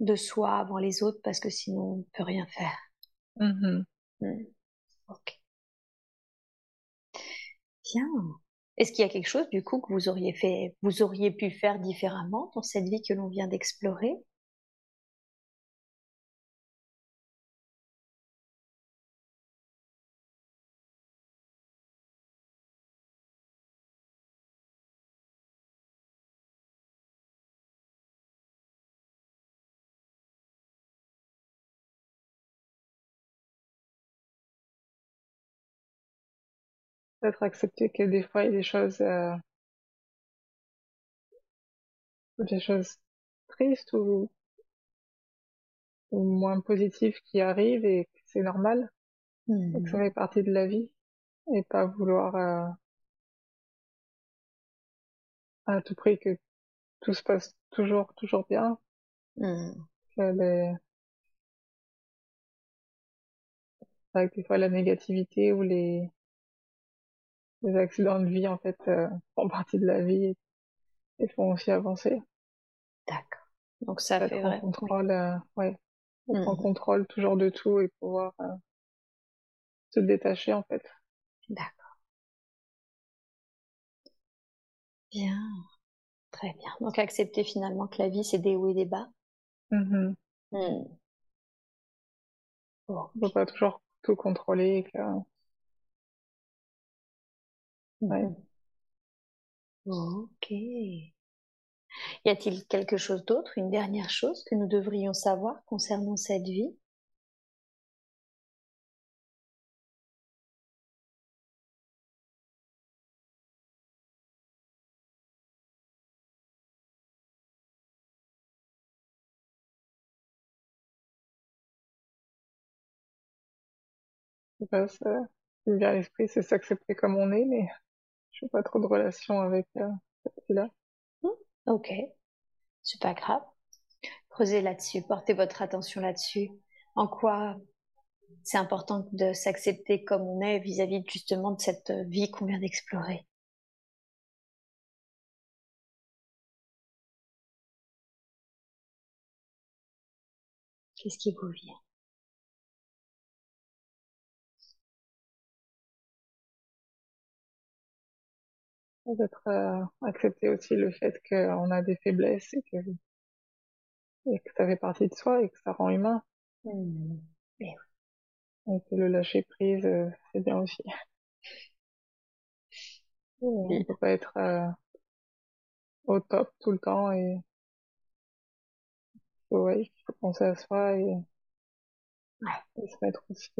de soi avant les autres parce que sinon on ne peut rien faire. Mmh mmh. Ok. Bien. Est-ce qu'il y a quelque chose du coup que vous auriez fait, vous auriez pu faire différemment dans cette vie que l'on vient d'explorer? Peut-être accepter que des fois il y a des choses euh, des choses tristes ou, ou moins positives qui arrivent et que c'est normal et que ça mmh. fait partie de la vie et pas vouloir euh, à tout prix que tout se passe toujours toujours bien mmh. vrai que des fois la négativité ou les, les accidents de vie en fait euh, font partie de la vie et, font aussi avancer. D'accord. Donc ça fait vrai. contrôle, euh, ouais, être en mmh. contrôle toujours de tout et pouvoir euh, se détacher en fait. D'accord. Bien. Très bien. Donc accepter finalement que la vie c'est des hauts et des bas. Mmh mmh. On ne peut pas toujours tout contrôler. Que... Ouais. Ok. Y a-t-il quelque chose d'autre, une dernière chose que nous devrions savoir concernant cette vie? Ça, ça l'esprit, c'est s'accepter comme on est, mais je n'ai pas trop de relation avec euh, là hmm, ok, c'est pas grave. Creusez là-dessus, portez votre attention là-dessus. En quoi c'est important de s'accepter comme on est vis-à-vis -vis justement de cette vie qu'on vient d'explorer? Qu'est-ce qui vous vient d'être euh, accepter aussi le fait qu'on a des faiblesses et que, et que ça fait partie de soi et que ça rend humain. Mmh. Et, que le lâcher prise, euh, c'est bien aussi. On peut pas être euh, au top tout le temps et ouais, il faut penser à soi et, et se mettre aussi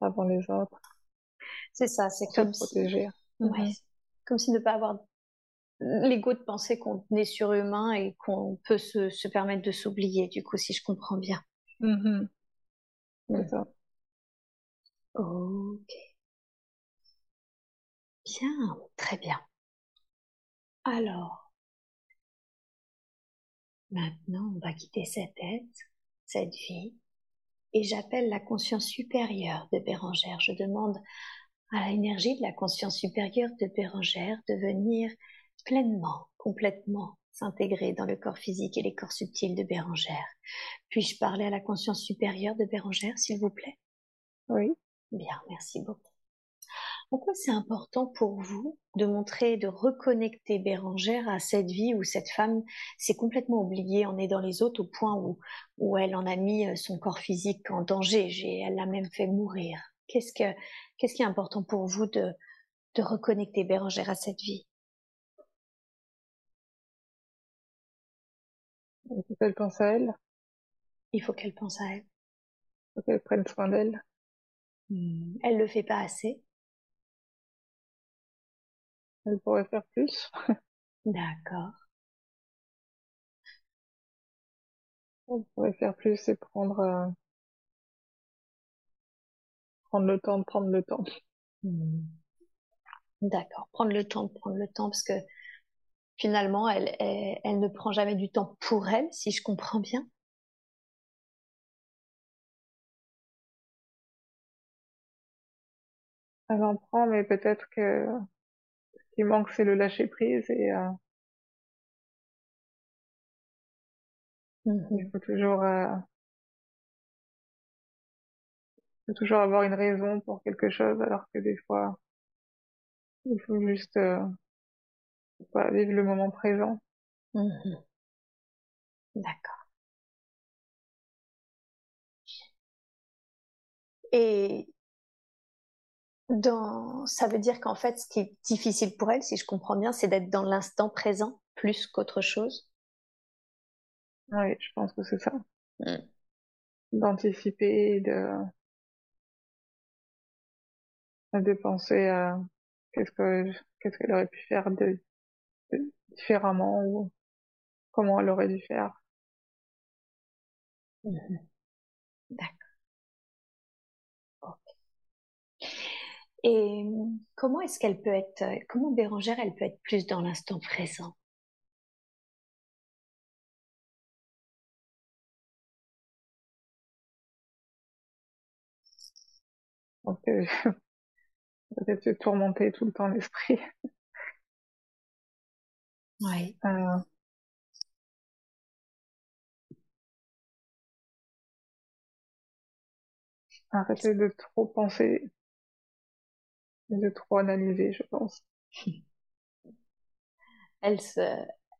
avant les autres. C'est ça, c'est comme protéger. Ouais, comme si ne pas avoir l'ego de penser qu'on est surhumain et qu'on peut se, se, permettre de s'oublier, du coup, si je comprends bien. Mm-hmm. C'est ça. Ok. Bien, très bien. Alors, maintenant, on va quitter cette tête, cette vie, et j'appelle la conscience supérieure de Bérangère. Je demande à l'énergie de la conscience supérieure de Bérangère de venir pleinement, complètement s'intégrer dans le corps physique et les corps subtils de Bérangère. Puis-je parler à la conscience supérieure de Bérangère, s'il vous plaît? Oui. Bien, merci beaucoup. Pourquoi c'est important pour vous de montrer, de reconnecter Bérangère à cette vie où cette femme s'est complètement oubliée en aidant les autres au point où, où elle en a mis euh, son corps physique en danger, elle l'a même fait mourir Qu'est-ce que, qu'est-ce qui est important pour vous de, de reconnecter Bérangère à cette vie? Il faut qu'elle pense à elle. Il faut qu'elle pense à elle. Il faut qu'elle prenne soin d'elle. Hmm. Elle le fait pas assez. Elle pourrait faire plus. D'accord. Elle pourrait faire plus et prendre euh, prendre le temps de prendre le temps. Hmm. D'accord, prendre le temps de prendre le temps parce que finalement, elle, elle, ne prend jamais du temps pour elle, si je comprends bien. Elle en prend, mais peut-être que ce qui manque, c'est le lâcher prise et euh, il faut toujours euh, faut toujours avoir une raison pour quelque chose, alors que des fois, il faut juste euh, vivre le moment présent. Mhm. D'accord. Et dans, ça veut dire qu'en fait, ce qui est difficile pour elle, si je comprends bien, c'est d'être dans l'instant présent plus qu'autre chose? Oui, je pense que c'est ça. Mm. D'anticiper, de de penser à qu'est-ce que qu'est-ce qu'elle aurait pu faire de, différemment ou comment elle aurait dû faire. D'accord. Et comment est-ce qu'elle peut être, comment Bérangère, elle peut être plus dans l'instant présent? Pense que peut-être se tourmenter tout le temps l'esprit. Oui. Euh, arrêter de trop penser et de trop analyser, je pense. Elle se,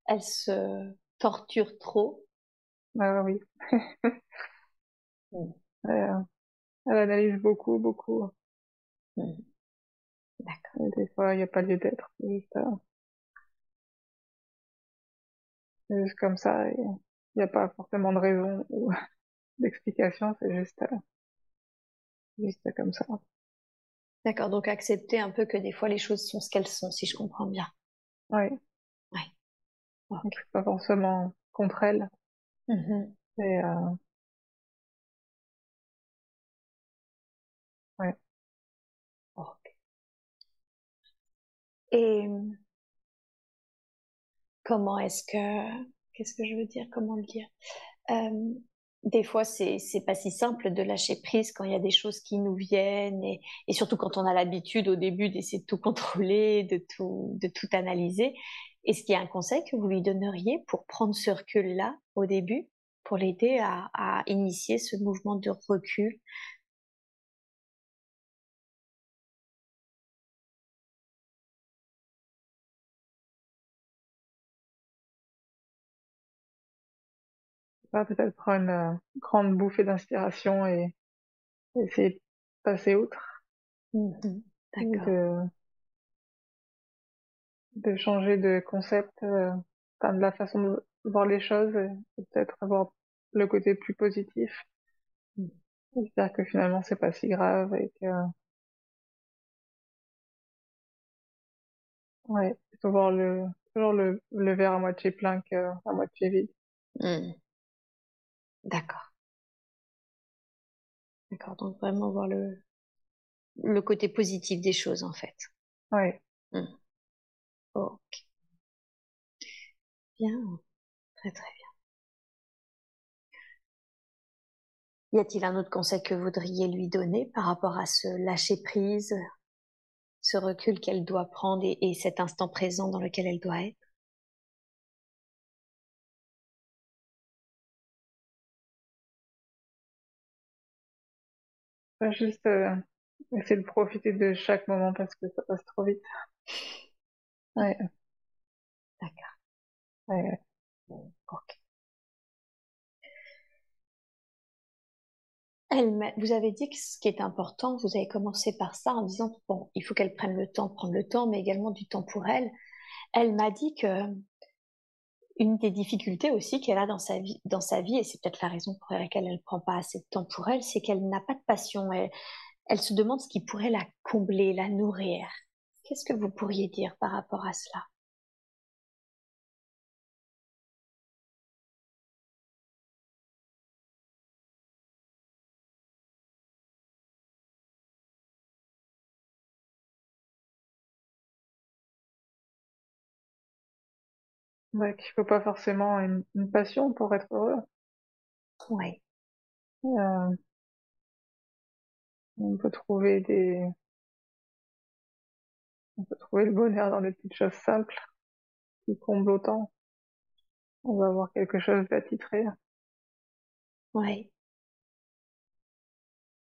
elle se torture trop. Ah oui. Mm. Euh, elle analyse beaucoup, beaucoup. Mm. D'accord. Et des fois, il n'y a pas lieu d'être. C'est juste, euh, c'est juste comme ça. Il n'y a pas forcément de raison ou d'explication. C'est juste, euh, juste comme ça. D'accord. Donc accepter un peu que des fois les choses sont ce qu'elles sont, si je comprends bien. Oui. Oui. Donc, c'est pas forcément contre elle. Mhm. Et, euh, Et comment est-ce que, qu'est-ce que je veux dire, comment le dire? Euh, Des fois, c'est c'est pas si simple de lâcher prise quand il y a des choses qui nous viennent et, et surtout quand on a l'habitude au début d'essayer de tout contrôler, de tout de tout analyser. Est-ce qu'il y a un conseil que vous lui donneriez pour prendre ce recul-là au début, pour l'aider à, à initier ce mouvement de recul Peut-être prendre une euh, grande bouffée d'inspiration et essayer de passer outre. Mhm. ou D'accord. de, de changer de concept, euh, enfin de la façon de voir les choses et, et peut-être avoir le côté plus positif. Mm. C'est-à-dire que finalement c'est pas si grave et que ouais, il faut voir le toujours le, le verre à moitié plein qu'à moitié vide. Hmm. D'accord. D'accord. Donc vraiment voir le, le côté positif des choses en fait. Ouais. Ok. Bien. Très très bien. Y a-t-il un autre conseil que vous voudriez lui donner par rapport à ce lâcher prise, ce recul qu'elle doit prendre et, et cet instant présent dans lequel elle doit être? Pas juste euh, essayer de profiter de chaque moment parce que ça passe trop vite. Ouais. D'accord. Ok. Elle, vous avez dit que ce qui est important, vous avez commencé par ça en disant bon, il faut qu'elle prenne le temps prendre le temps, mais également du temps pour elle. Elle m'a dit que une des difficultés aussi qu'elle a dans sa vie, dans sa vie, et c'est peut-être la raison pour laquelle elle ne prend pas assez de temps pour elle, c'est qu'elle n'a pas de passion. Elle, elle se demande ce qui pourrait la combler, la nourrir. Qu'est-ce que vous pourriez dire par rapport à cela? Ouais, qu'il faut pas forcément une, une passion pour être heureux. Oui. Euh, on peut trouver des, on peut trouver le bonheur dans des petites choses simples qui comblent autant. On va avoir quelque chose d'attitré. Oui.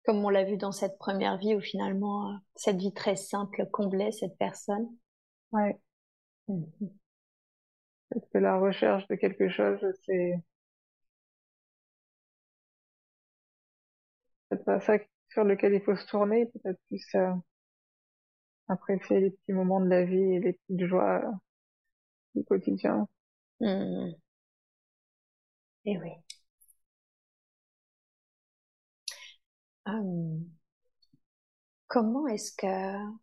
Comme on l'a vu dans cette première vie où finalement euh, cette vie très simple comblait cette personne. Ouais. Mhm. Parce que la recherche de quelque chose, c'est peut-être pas ça sur lequel il faut se tourner, peut-être plus euh, apprécier les petits moments de la vie et les petites joies euh, du quotidien. Mhm. Eh oui. Hum. Comment est-ce que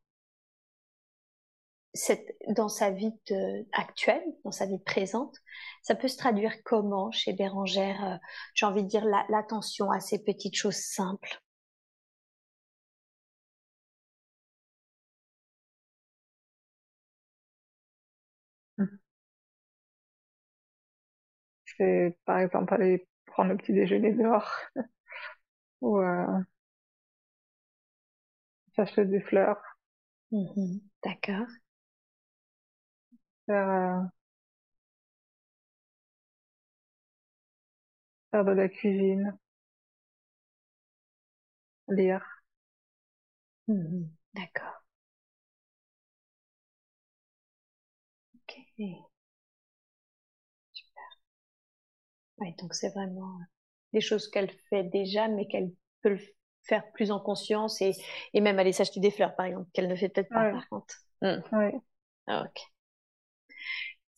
cette, dans sa vie de, actuelle, dans sa vie présente, ça peut se traduire comment chez Bérangère euh, J'ai envie de dire la- l'attention à ces petites choses simples? C'est par exemple aller prendre le petit déjeuner dehors ou euh, s'acheter des fleurs. Mmh D'accord. Faire, euh, faire de la cuisine. Lire. Mmh D'accord. Ok. Super. Ouais, donc c'est vraiment des choses qu'elle fait déjà, mais qu'elle peut le faire plus en conscience et, et même aller s'acheter des fleurs, par exemple, qu'elle ne fait peut-être pas, par contre. Mmh. Oui. Ah, ok.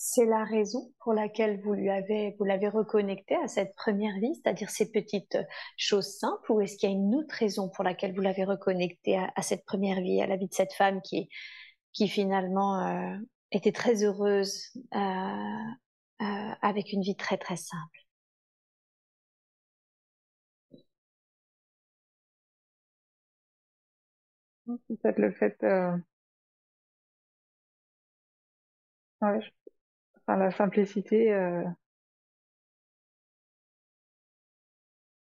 C'est la raison pour laquelle vous lui avez, vous l'avez reconnecté à cette première vie, c'est-à-dire ces petites choses simples, ou est-ce qu'il y a une autre raison pour laquelle vous l'avez reconnecté à, cette première vie, à la vie de cette femme qui, finalement euh, était très heureuse euh, euh, avec une vie très très simple? Peut-être le fait, euh... ouais, enfin, la simplicité, euh...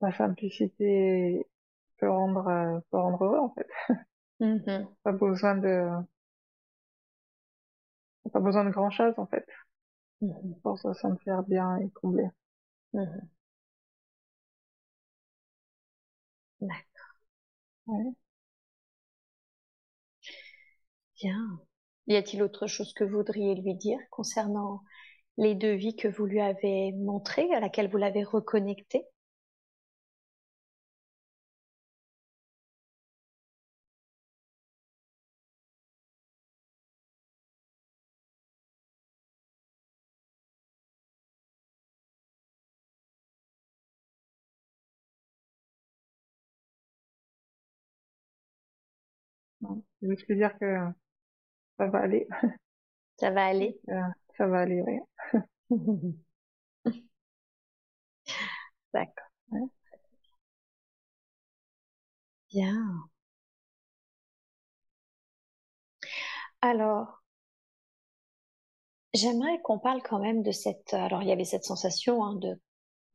la simplicité peut rendre, euh, peut rendre heureux en fait. Mmh pas besoin de, pas besoin de grand chose en fait mmh pour se sentir bien et comblé. Mmh D'accord. Ouais. Bien. Y a-t-il autre chose que vous voudriez lui dire concernant les deux vies que vous lui avez montrées, à laquelle vous l'avez reconnecté? Je veux dire que ça va aller. Ça va aller. Euh, ça va aller, oui. D'accord. Bien. Alors, j'aimerais qu'on parle quand même de cette. Alors, il y avait cette sensation hein, de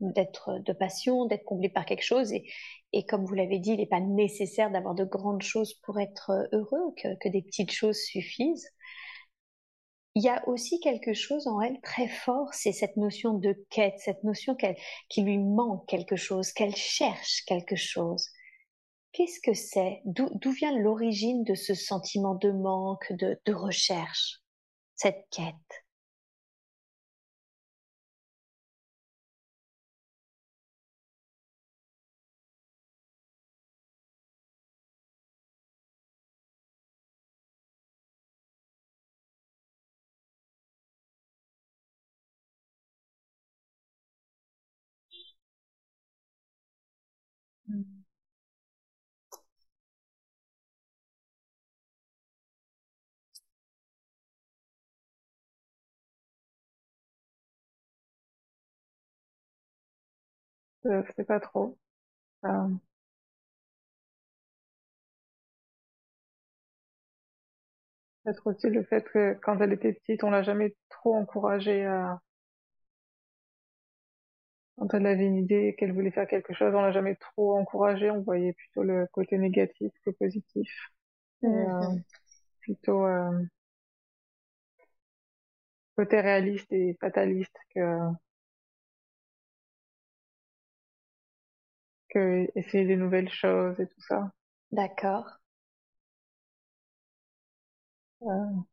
d'être de passion, d'être comblé par quelque chose. Et, et comme vous l'avez dit, il n'est pas nécessaire d'avoir de grandes choses pour être heureux, que, des petites choses suffisent. Il y a aussi quelque chose en elle très fort, c'est cette notion de quête, cette notion qu'elle, qui lui manque quelque chose, qu'elle cherche quelque chose. Qu'est-ce que c'est? D'où vient l'origine de ce sentiment de manque, de recherche, cette quête? Je sais pas trop. Euh, peut-être aussi le fait que quand elle était petite, on l'a jamais trop encouragée à quand elle avait une idée qu'elle voulait faire quelque chose, on l'a jamais trop encouragée, on voyait plutôt le côté négatif que positif. Et, euh, Mhm. plutôt euh, côté réaliste et fataliste que que essayer des nouvelles choses et tout ça. D'accord. Euh,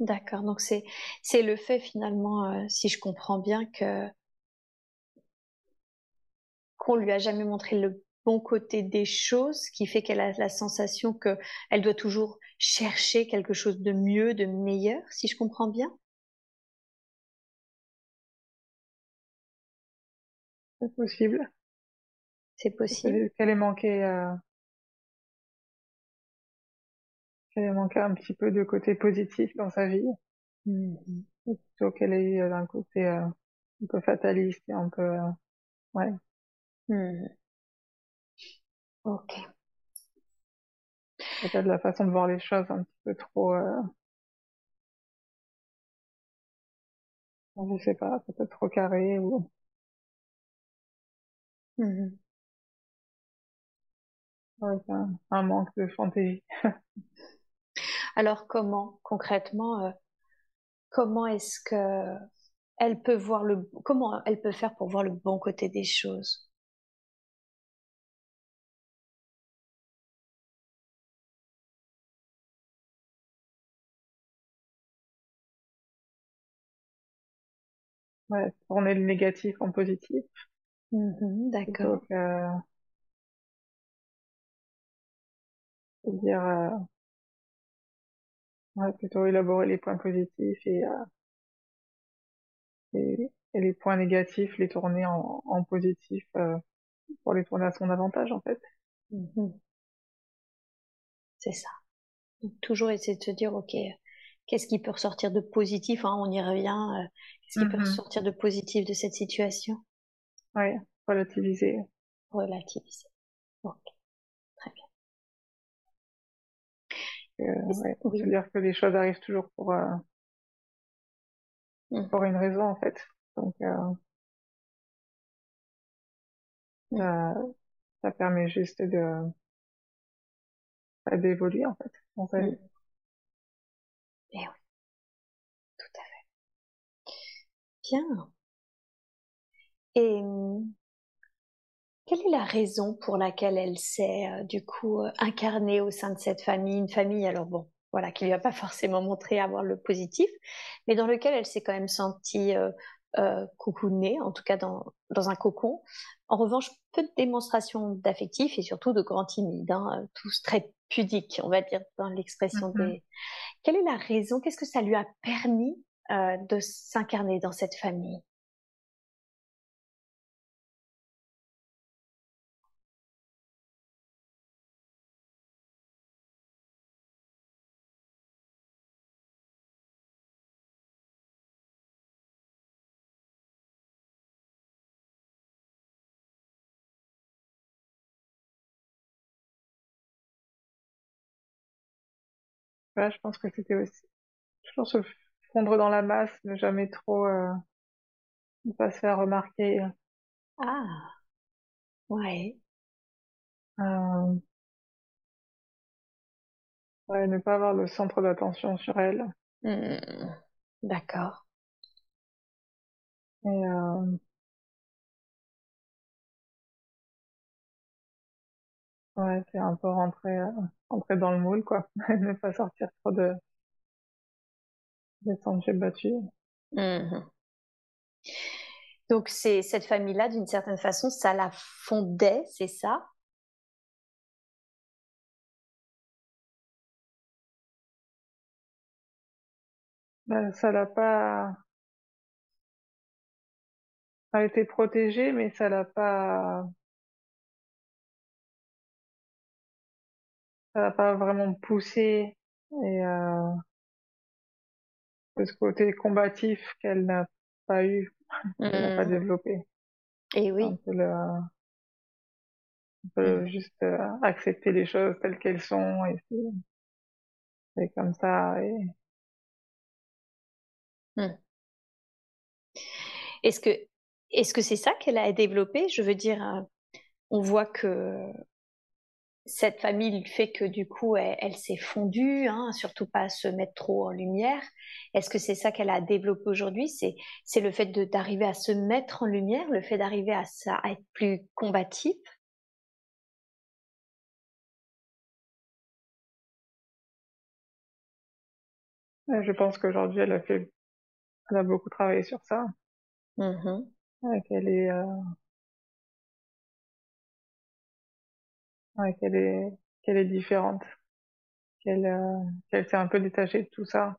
D'accord. Donc c'est c'est le fait finalement, euh, si je comprends bien, que qu'on lui a jamais montré le bon côté des choses, qui fait qu'elle a la sensation que elle doit toujours chercher quelque chose de mieux, de meilleur, si je comprends bien? c'est possible. C'est possible. Qu'elle ait manqué, euh, qu'elle ait manqué un petit peu de côté positif dans sa vie. Mhm. Plutôt qu'elle ait eu un côté euh, un peu fataliste et un peu, euh, ouais. Mhm. Ok. Peut-être la façon de voir les choses un petit peu trop, euh, je sais pas, peut-être trop carré ou. Mmh Ouais, un, un manque de fantaisie. Alors comment, concrètement, euh, comment est-ce que elle peut voir le, comment elle peut faire pour voir le bon côté des choses? Ouais, tourner le négatif en positif. Mmh D'accord. Donc, euh, dire, euh, ouais, plutôt élaborer les points positifs et, euh, et, et, les points négatifs, les tourner en, en positif pour les tourner à son avantage en fait. Mmh C'est ça. Donc, toujours essayer de se dire, ok, qu'est-ce qui peut ressortir de positif hein, On y revient. Euh, qu'est-ce qui peut Mhm. ressortir de positif de cette situation Ouais, relativiser. Relativiser. Ok, très bien. Euh, ouais, oui. dire que les choses arrivent toujours pour euh, Mm. pour une raison en fait. Donc euh, Mm. ça, ça permet juste de d'évoluer en fait dans sa Mm. vie. Eh oui, Bien. Et quelle est la raison pour laquelle elle s'est euh, du coup euh, incarnée au sein de cette famille? Une famille, alors bon, voilà, qui lui a pas forcément montré avoir le positif, mais dans lequel elle s'est quand même sentie euh, euh, coucounée, en tout cas dans, dans un cocon. En revanche, peu de démonstration d'affectif et surtout de grands timides, hein, tous très pudiques, on va dire, dans l'expression Mhm. des... Quelle est la raison? Qu'est-ce que ça lui a permis euh, de s'incarner dans cette famille. Je pense que c'était aussi fondre dans la masse, ne jamais trop euh, ne pas se faire remarquer. Ah, ouais. Euh, ouais, ne pas avoir le centre d'attention sur elle. Hmm, D'accord. Et euh, ouais, c'est un peu rentrer, euh, rentrer dans le moule, quoi. ne pas sortir trop de, des sentiers battus. Mhm. Donc c'est cette famille-là, d'une certaine façon, ça la fondait, c'est ça? Euh, ça l'a pas, a été protégé, mais ça l'a pas, ça l'a pas vraiment poussé et euh, de ce côté combatif qu'elle n'a pas eu, qu'elle n'a pas Mhm. développé. Et oui. peu le, un peu juste euh, accepter les choses telles qu'elles sont et c'est comme ça et Mhm. Est-ce que est-ce que c'est ça qu'elle a développé? Je veux dire, euh, on voit que cette famille fait que du coup, elle, elle s'est fondue, hein, surtout pas à se mettre trop en lumière. Est-ce que c'est ça qu'elle a développé aujourd'hui? C'est le fait d'arriver à se mettre en lumière, le fait d'arriver à être plus combatif? euh, je pense qu'aujourd'hui elle a fait, elle a beaucoup travaillé sur ça, ouais, qu'elle est, euh, ouais, qu'elle est, qu'elle est différente, qu'elle, euh, qu'elle s'est un peu détachée de tout ça.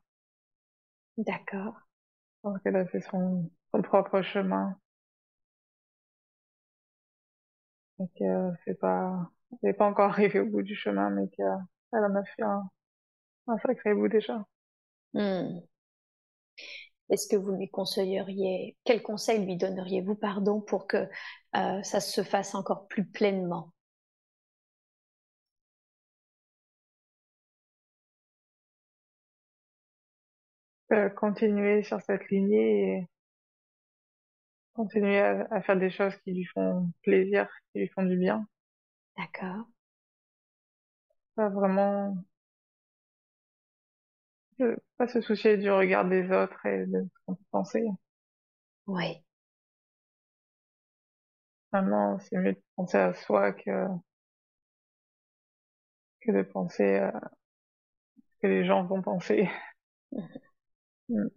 D'accord. Pense qu'elle a fait son, son propre chemin et que c'est pas, elle n'est pas encore arrivée au bout du chemin, mais qu'elle en a fait un, un sacré bout déjà. Hmm. Est-ce que vous lui conseilleriez, quel conseil lui donneriez-vous, pardon, pour que euh, ça se fasse encore plus pleinement? Euh, continuer sur cette lignée continuer à, faire des choses qui lui font plaisir, qui lui font du bien. D'accord. Pas vraiment, pas se soucier du regard des autres et de ce qu'on peut penser. Oui. Maintenant, c'est mieux de penser à soi que que de penser à ce que les gens vont penser. Mm.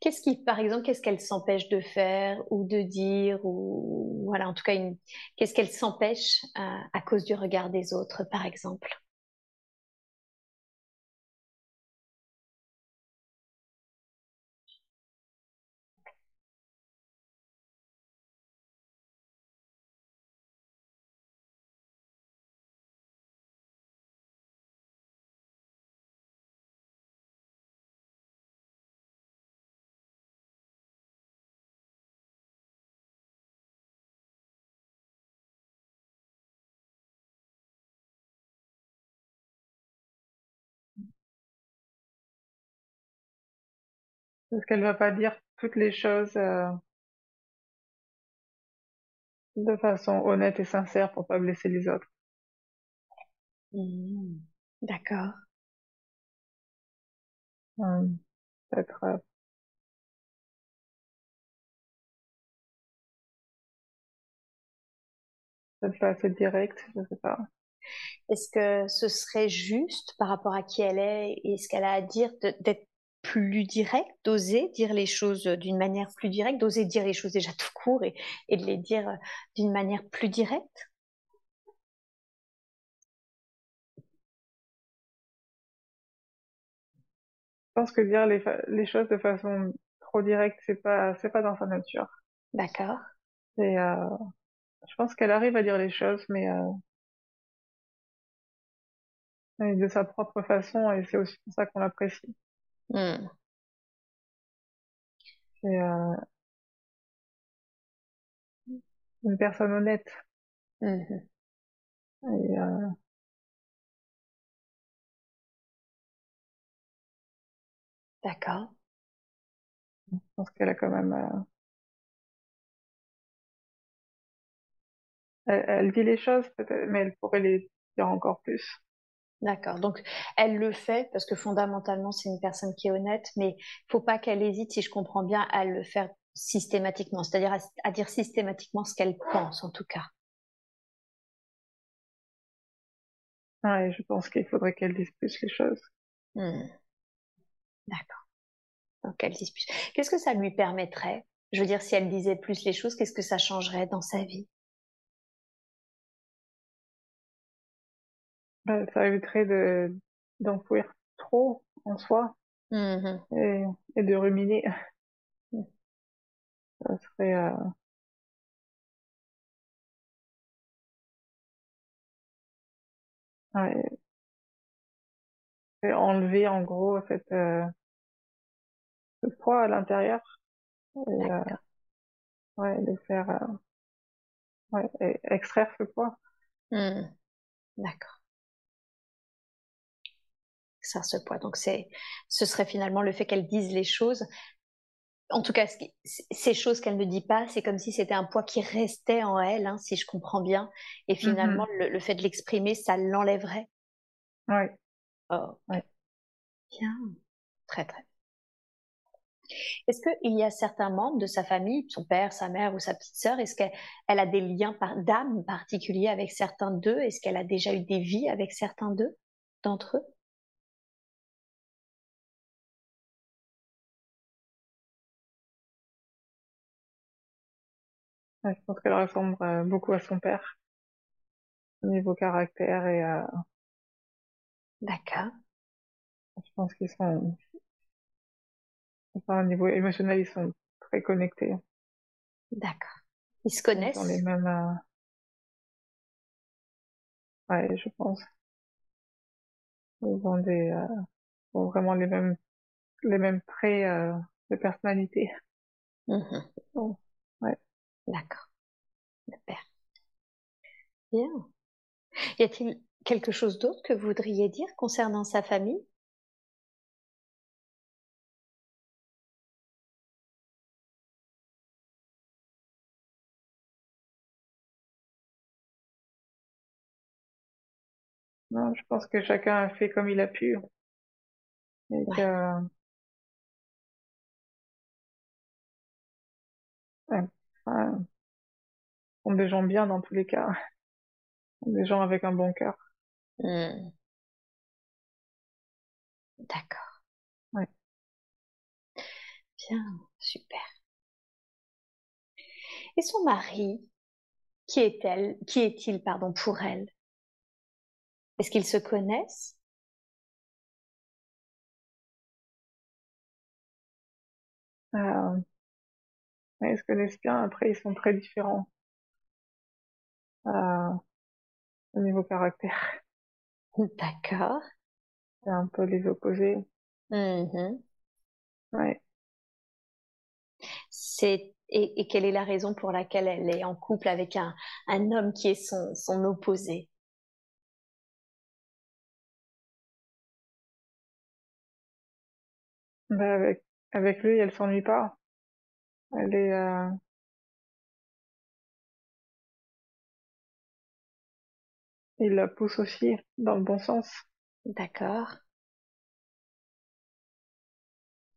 Qu'est-ce qui, par exemple, qu'est-ce qu'elle s'empêche de faire ou de dire ou voilà, en tout cas, qu'est-ce qu'elle s'empêche à, à cause du regard des autres, par exemple? Parce qu'elle va pas dire toutes les choses euh, de façon honnête et sincère pour pas blesser les autres. Mmh. D'accord. Hum, Peut-être euh, peut-être pas assez direct, je sais pas. Est-ce que ce serait juste par rapport à qui elle est et ce qu'elle a à dire d'être plus direct, d'oser dire les choses d'une manière plus directe, d'oser dire les choses déjà tout court et, et de les dire d'une manière plus directe Je pense que dire les, les choses de façon trop directe, c'est pas, c'est pas dans sa nature. D'accord. Et euh, je pense qu'elle arrive à dire les choses, mais euh, de sa propre façon, et c'est aussi pour ça qu'on l'apprécie. C'est euh, une personne honnête. Mhm. Et, euh, D'accord. je pense qu'elle a quand même... euh, elle, elle dit les choses, peut-être, mais elle pourrait les dire encore plus. D'accord. Donc, elle le fait parce que fondamentalement, c'est une personne qui est honnête, mais faut pas qu'elle hésite, si je comprends bien, à le faire systématiquement, c'est-à-dire à, à dire systématiquement ce qu'elle pense, en tout cas. Ouais, je pense qu'il faudrait qu'elle dise plus les choses. Hmm. D'accord. Donc, elle dise plus. Qu'est-ce que ça lui permettrait? Je veux dire, si elle disait plus les choses, qu'est-ce que ça changerait dans sa vie? Bah, ça éviterait de d'enfouir trop en soi Mhm. et, et de ruminer. Ça serait... euh, ouais, et enlever en gros cette, euh, ce poids à l'intérieur et euh, ouais, de faire euh, ouais, et extraire ce poids. Hmm. D'accord. Ça ce poids. Donc c'est, ce serait finalement le fait qu'elle dise les choses. En tout cas, ces choses qu'elle ne dit pas, c'est comme si c'était un poids qui restait en elle, hein, si je comprends bien. Et finalement, Mhm. le, le fait de l'exprimer, ça l'enlèverait. Ouais, Oh, ouais. bien. Très, très. Est-ce qu'il y a certains membres de sa famille, son père, sa mère ou sa petite sœur, est-ce qu'elle elle a des liens d'âme particuliers avec certains d'eux? Est-ce qu'elle a déjà eu des vies avec certains d'eux, d'entre eux? Je pense qu'elle ressemble euh, beaucoup à son père au niveau caractère et euh, D'accord. je pense qu'ils sont enfin, au niveau émotionnel ils sont très connectés. D'accord. Ils se Ils ont connaissent? les mêmes euh, ouais, je pense. Ils ont des euh, ont vraiment les mêmes les mêmes traits euh, de personnalité. Bon, ouais. D'accord. Bien. Y a-t-il quelque chose d'autre que vous voudriez dire concernant sa famille? Non, je pense que chacun a fait comme il a pu. Ouais. Sont des gens bien dans tous les cas. Des gens avec un bon cœur. Hmm. D'accord. Ouais. Bien, super. Et son mari, qui est-elle, qui est-il, pardon, pour elle? Est-ce qu'ils se connaissent? Euh, Ils se connaissent bien, après ils sont très différents euh, au niveau caractère? D'accord. C'est un peu les opposés. Mm-hmm. Ouais. C'est et, et, quelle est la raison pour laquelle elle est en couple avec un, un homme qui est son, son opposé? Bah avec, avec lui, elle s'ennuie pas. Elle est... Euh... Il la pousse aussi dans le bon sens. D'accord.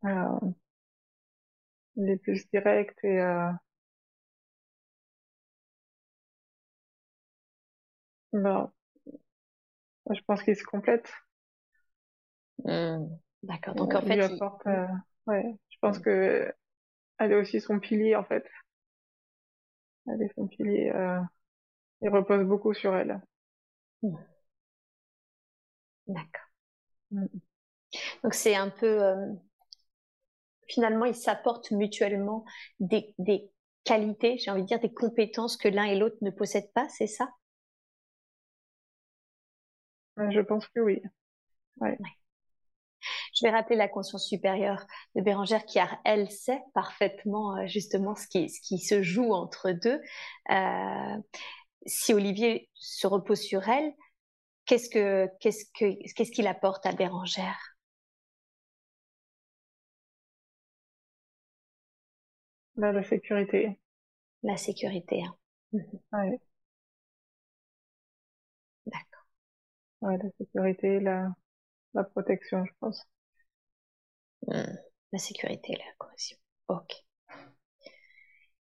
Euh... Il est plus direct et... Euh... Ben, je pense qu'il se complète. Mmh. D'accord. Donc en fait, il apporte, euh, ouais, je pense que elle est aussi son pilier en fait. Elle est son pilier. Euh... Il repose beaucoup sur elle. Mmh. D'accord. Mmh. Donc c'est un peu euh... finalement ils s'apportent mutuellement des, des qualités, j'ai envie de dire des compétences que l'un et l'autre ne possèdent pas, c'est ça? Je pense que oui. Ouais. ouais. Je vais rappeler la conscience supérieure de Bérangère qui, elle, sait parfaitement euh, justement ce qui, ce qui se joue entre deux. Euh, si Olivier se repose sur elle, qu'est-ce que qu'est-ce que qu'est-ce qu'il apporte à Bérangère? Là, la sécurité. La sécurité. Hein. Ouais. D'accord. Ouais, la sécurité, la, la protection, je pense. Mmh. La sécurité, la correction. Ok.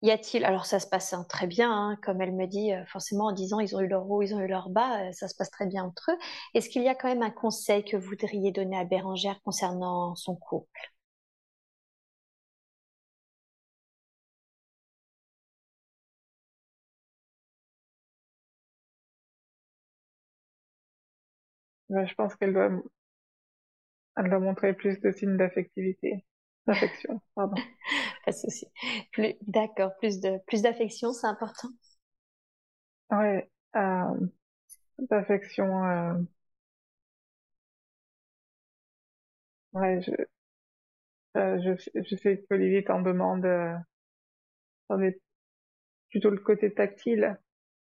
Y a-t-il, alors ça se passe hein, très bien, hein, comme elle me dit, euh, forcément en disant ils ont eu leur haut, ils ont eu leur bas, euh, ça se passe très bien entre eux. Est-ce qu'il y a quand même un conseil que vous voudriez donner à Bérangère concernant son couple? Ben, je pense qu'elle doit, elle doit montrer plus de signes d'affectivité, d'affection, pardon. Pas de souci. Plus, d'accord, plus de, plus d'affection, c'est important. Ouais, euh, d'affection, euh... ouais, je, euh, je, je sais qu'Olivier t'en demande, plutôt le côté tactile.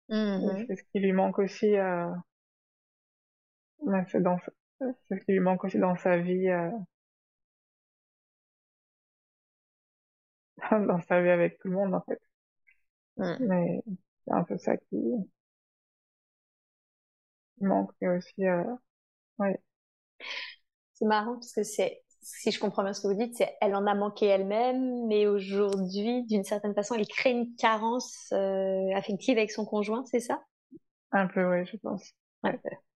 Mmh. C'est ce qui lui manque aussi, euh, c'est dans, ce qui lui manque aussi dans sa vie, euh... dans sa vie avec tout le monde, en fait. Mmh. Mais c'est un peu ça qui manque, et aussi, euh... ouais. C'est marrant parce que c'est, si je comprends bien ce que vous dites, c'est elle en a manqué elle-même, mais aujourd'hui, d'une certaine façon, elle crée une carence euh, affective avec son conjoint, c'est ça? Un peu, oui, je pense. Peu.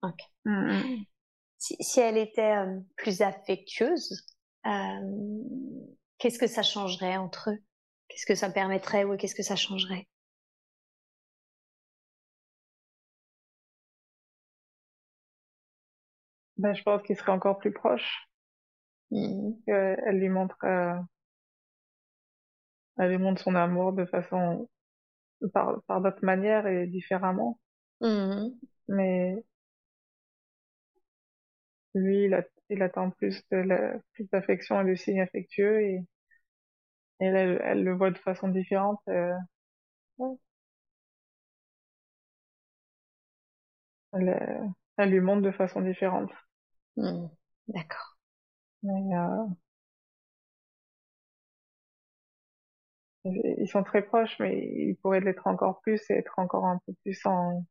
Ok. Mmh. Si, si, elle était euh, plus affectueuse, euh, qu'est-ce que ça changerait entre eux? Qu'est-ce que ça permettrait ou qu'est-ce que ça changerait? Ben, Je pense qu'il serait encore plus proche. Mmh. Elle lui montre, euh... elle lui montre son amour de façon, par, par d'autres manières et différemment. Mmh. Mais lui, il, a, il attend plus de la, plus d'affection et de signes affectueux et, et elle, elle, le voit de façon différente. Euh, ouais. elle, elle, lui montre de façon différente. Mmh. D'accord. Mais, euh, ils sont très proches, mais ils pourraient l'être encore plus et être encore un peu plus en,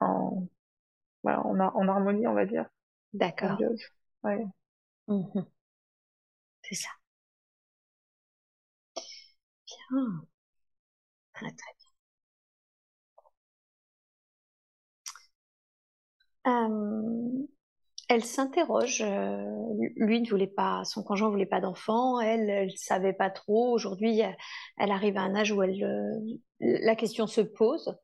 en, en, en harmonie, on va dire. D'accord. Ouais. Mmh C'est ça. Bien. Très très bien. Euh, elle s'interroge. Euh, lui ne voulait pas, son conjoint voulait pas d'enfant. Elle, elle savait pas trop. Aujourd'hui, elle arrive à un âge où elle, euh, la question se pose,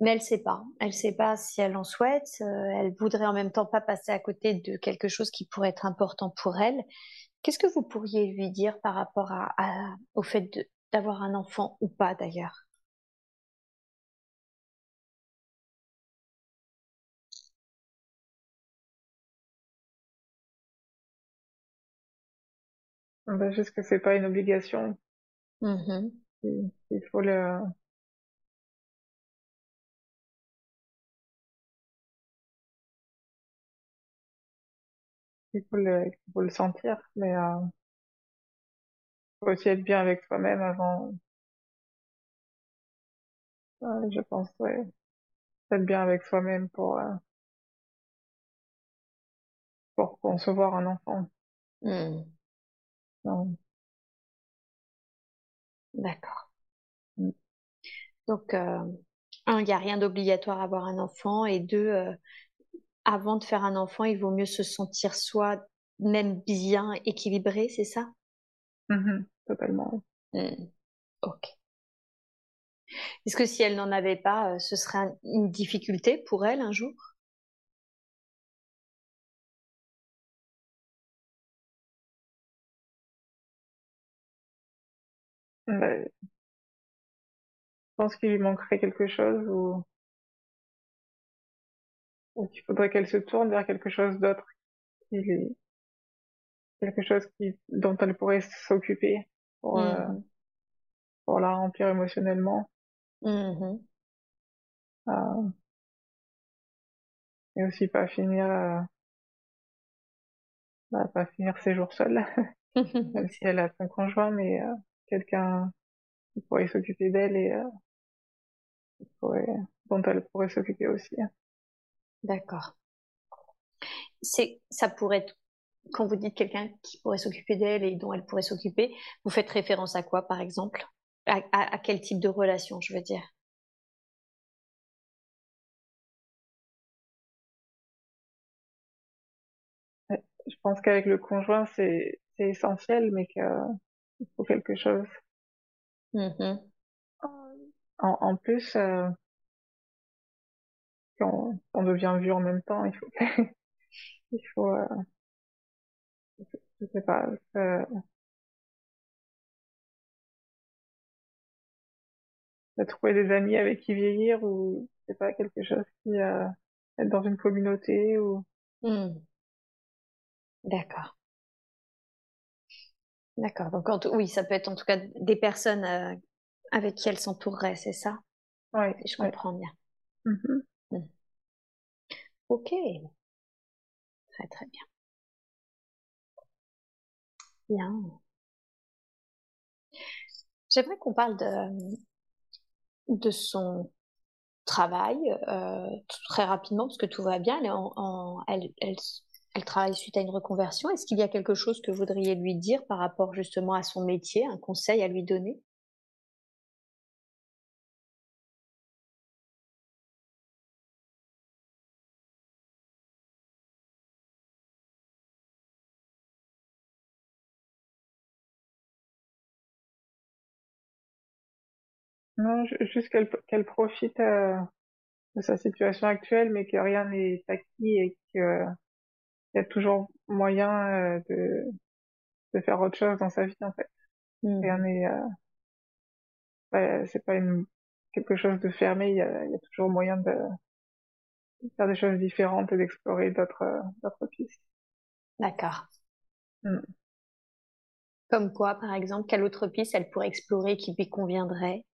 mais elle sait pas. Elle sait pas si elle en souhaite. Euh, elle voudrait en même temps pas passer à côté de quelque chose qui pourrait être important pour elle. Qu'est-ce que vous pourriez lui dire par rapport à, au fait d'avoir un enfant ou pas d'ailleurs? Bah, juste que c'est pas une obligation. Mmh il, faut le... Il faut le, il faut le sentir, mais euh, faut aussi être bien avec soi-même avant. je pense, ouais. Être bien avec soi-même pour, euh, pour concevoir un enfant. Mmh. D'accord. Mm. Donc, euh, un, il n'y a rien d'obligatoire à avoir un enfant, et deux, euh, avant de faire un enfant, il vaut mieux se sentir soi même bien équilibré, c'est ça? Mm-hmm. Totalement. Mm. Ok. Est-ce que si elle n'en avait pas, euh, ce serait une difficulté pour elle un jour? Bah, je pense qu'il lui manquerait quelque chose ou, ou qu'il faudrait qu'elle se tourne vers quelque chose d'autre qui quelque chose qui dont elle pourrait s'occuper pour, euh, mmh. pour la remplir émotionnellement. Mmh euh, et aussi pas finir euh, bah, pas finir ses jours seule même si elle a son conjoint mais euh, quelqu'un qui pourrait s'occuper d'elle et euh, dont elle pourrait s'occuper aussi. D'accord. C'est, ça pourrait être, quand vous dites quelqu'un qui pourrait s'occuper d'elle et dont elle pourrait s'occuper, vous faites référence à quoi, par exemple? À, à, quel type de relation, je veux dire? Je pense qu'avec le conjoint, c'est essentiel, mais qu'il faut quelque chose. Mmh en, en plus, euh, quand on devient vieux en même temps, il faut, il faut, euh, je sais pas, euh, trouver des amis avec qui vieillir ou c'est pas quelque chose qui euh, être dans une communauté ou. Mmh. D'accord. D'accord. Donc, oui, ça peut être en tout cas des personnes euh, avec qui elle s'entourerait, c'est ça? Oui. Je comprends bien. Mm-hmm. Ok. Très, très bien. Bien. J'aimerais qu'on parle de, son travail euh, très rapidement parce que tout va bien. Elle, en, elle, elle elle travaille suite à une reconversion. Est-ce qu'il y a quelque chose que vous voudriez lui dire par rapport justement à son métier, un conseil à lui donner? Non, juste qu'elle profite euh, de sa situation actuelle, mais que rien n'est acquis et que il y a toujours moyen euh, de, de faire autre chose dans sa vie en fait. Mmh. Rien n'est, euh, c'est pas une, quelque chose de fermé. Il y a, il y a toujours moyen de, faire des choses différentes et d'explorer d'autres d'autres pistes. D'accord. Mmh. Comme quoi, par exemple, quelle autre piste elle pourrait explorer qui lui conviendrait?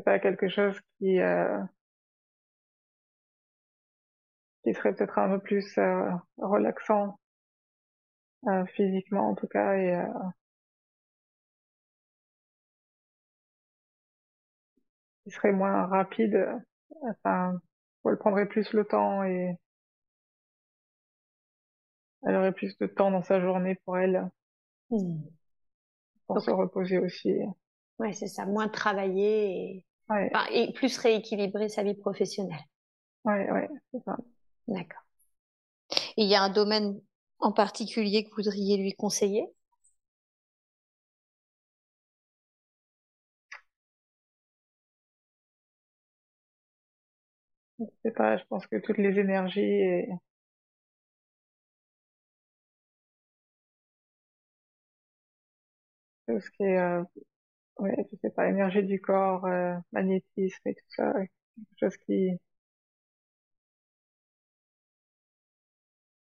c'est pas quelque chose qui euh, qui serait peut-être un peu plus euh, relaxant euh, physiquement en tout cas et qui serait moins rapide enfin elle prendrait plus le temps et elle aurait plus de temps dans sa journée pour elle mmh. pour se reposer aussi. Ouais c'est ça moins travailler et et plus rééquilibrer sa vie professionnelle. Ouais, ouais, c'est ça. D'accord. il y a un domaine en particulier que vous voudriez lui conseiller? Je sais pas, je pense que toutes les énergies et tout ce qui est, euh, ouais, je sais pas, énergie du corps, euh, magnétisme et tout ça, quelque chose qui,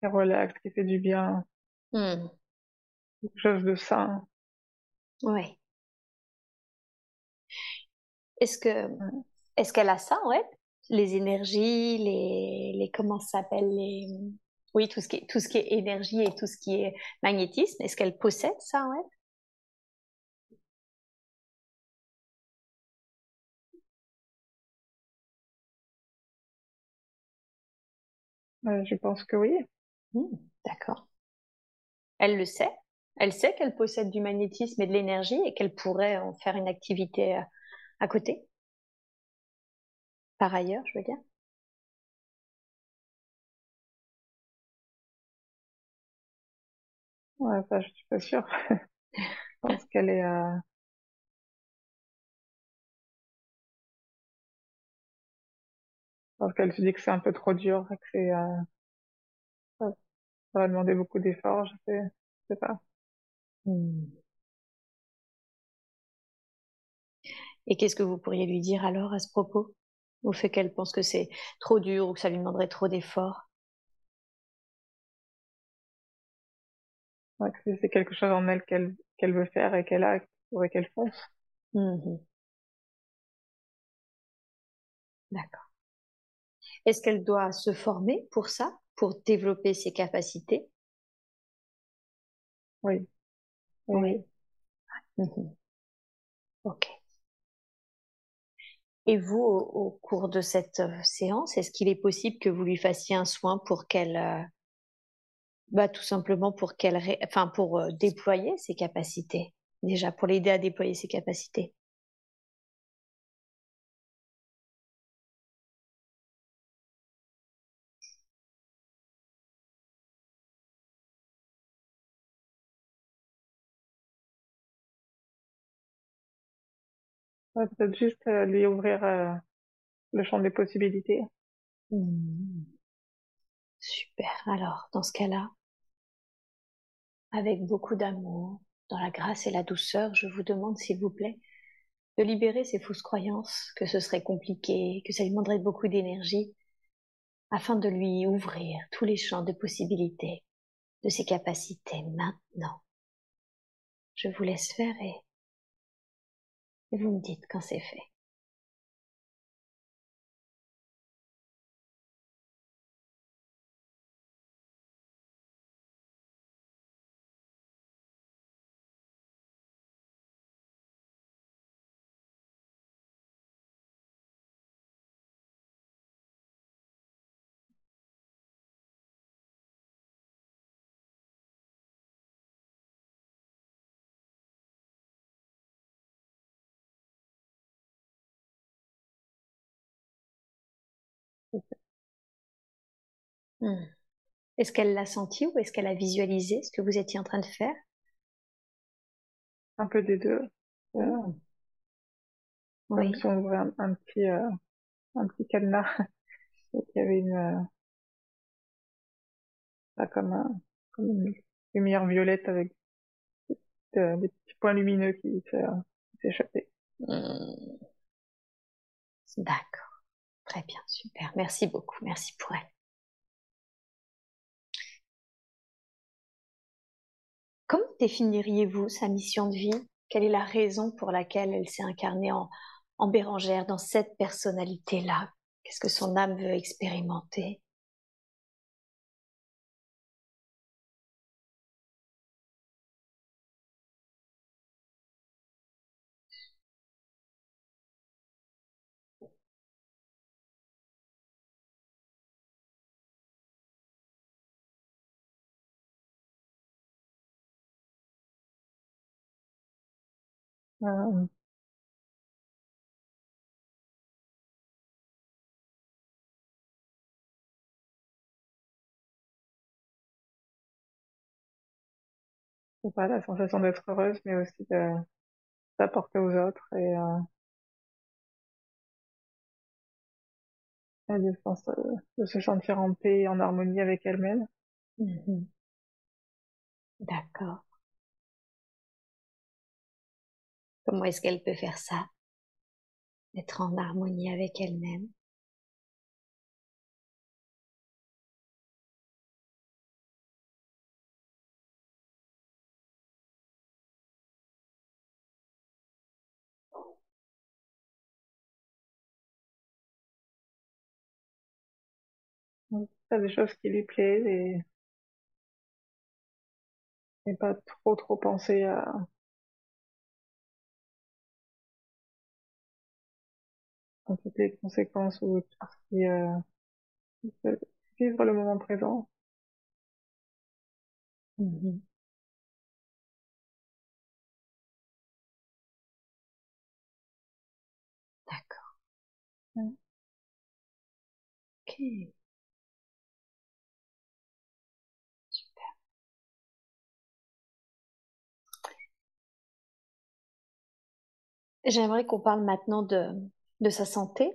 qui relaxe, qui fait du bien, mmh. quelque chose de sain. Ouais. Est-ce que, est-ce qu'elle a ça, ouais? Les énergies, les, les, comment ça s'appelle, les, oui, tout ce qui est, tout ce qui est énergie et tout ce qui est magnétisme. Est-ce qu'elle possède ça, ouais? Je pense que oui. Mmh, d'accord. Elle le sait. Elle sait qu'elle possède du magnétisme et de l'énergie et qu'elle pourrait en faire une activité à côté. Par ailleurs, je veux dire. Ouais, ça, je suis pas sûre. je pense qu'elle est, euh, Parce qu'elle se dit que c'est un peu trop dur, que c'est, euh, ça, va demander beaucoup d'efforts, je sais, je sais pas. Hmm. Et qu'est-ce que vous pourriez lui dire alors à ce propos? Au fait qu'elle pense que c'est trop dur ou que ça lui demanderait trop d'efforts? Ouais, que c'est quelque chose en elle qu'elle qu'elle veut faire et qu'elle a, faudrait qu'elle fonce. Mmh D'accord. Est-ce qu'elle doit se former pour ça, pour développer ses capacités? Oui. Oui. Mhm. Ok. Et vous, au, cours de cette euh, séance, est-ce qu'il est possible que vous lui fassiez un soin pour qu'elle, euh, bah, tout simplement pour qu'elle, enfin, pour euh, déployer ses capacités, déjà, pour l'aider à déployer ses capacités peut-être juste euh, lui ouvrir euh, le champ des possibilités. Mmh. Super. Alors, dans ce cas-là, avec beaucoup d'amour, dans la grâce et la douceur, je vous demande, s'il vous plaît, de libérer ces fausses croyances, que ce serait compliqué, que ça lui demanderait beaucoup d'énergie, afin de lui ouvrir tous les champs de possibilités, de ses capacités maintenant. Je vous laisse faire et et vous me dites quand c'est fait. Hmm. Est-ce qu'elle l'a senti ou est-ce qu'elle a visualisé ce que vous étiez en train de faire? Un peu des deux. Euh, oui. Comme si on ouvrait un, petit, euh, un petit cadenas et qu'il y avait une, euh, comme, un, comme une lumière violette avec des, petits points lumineux qui s'échappaient. Hmm. D'accord. Très bien, super. Merci beaucoup. Merci pour elle. Comment définiriez-vous sa mission de vie? Quelle est la raison pour laquelle elle s'est incarnée en, Bérangère, dans cette personnalité-là? Qu'est-ce que son âme veut expérimenter? Euh, pas la sensation d'être heureuse, mais aussi de d'apporter aux autres et, euh, de, de, se sentir en paix et en harmonie avec elle-même. Mhm. D'accord. Comment est-ce qu'elle peut faire ça? Être en harmonie avec elle-même? Des choses qui lui plaisent et, et pas trop trop penser à toutes les conséquences ou tout ce qui euh, vivre le moment présent. Mmh D'accord. Mmh. Ok. J'aimerais qu'on parle maintenant de, de sa santé.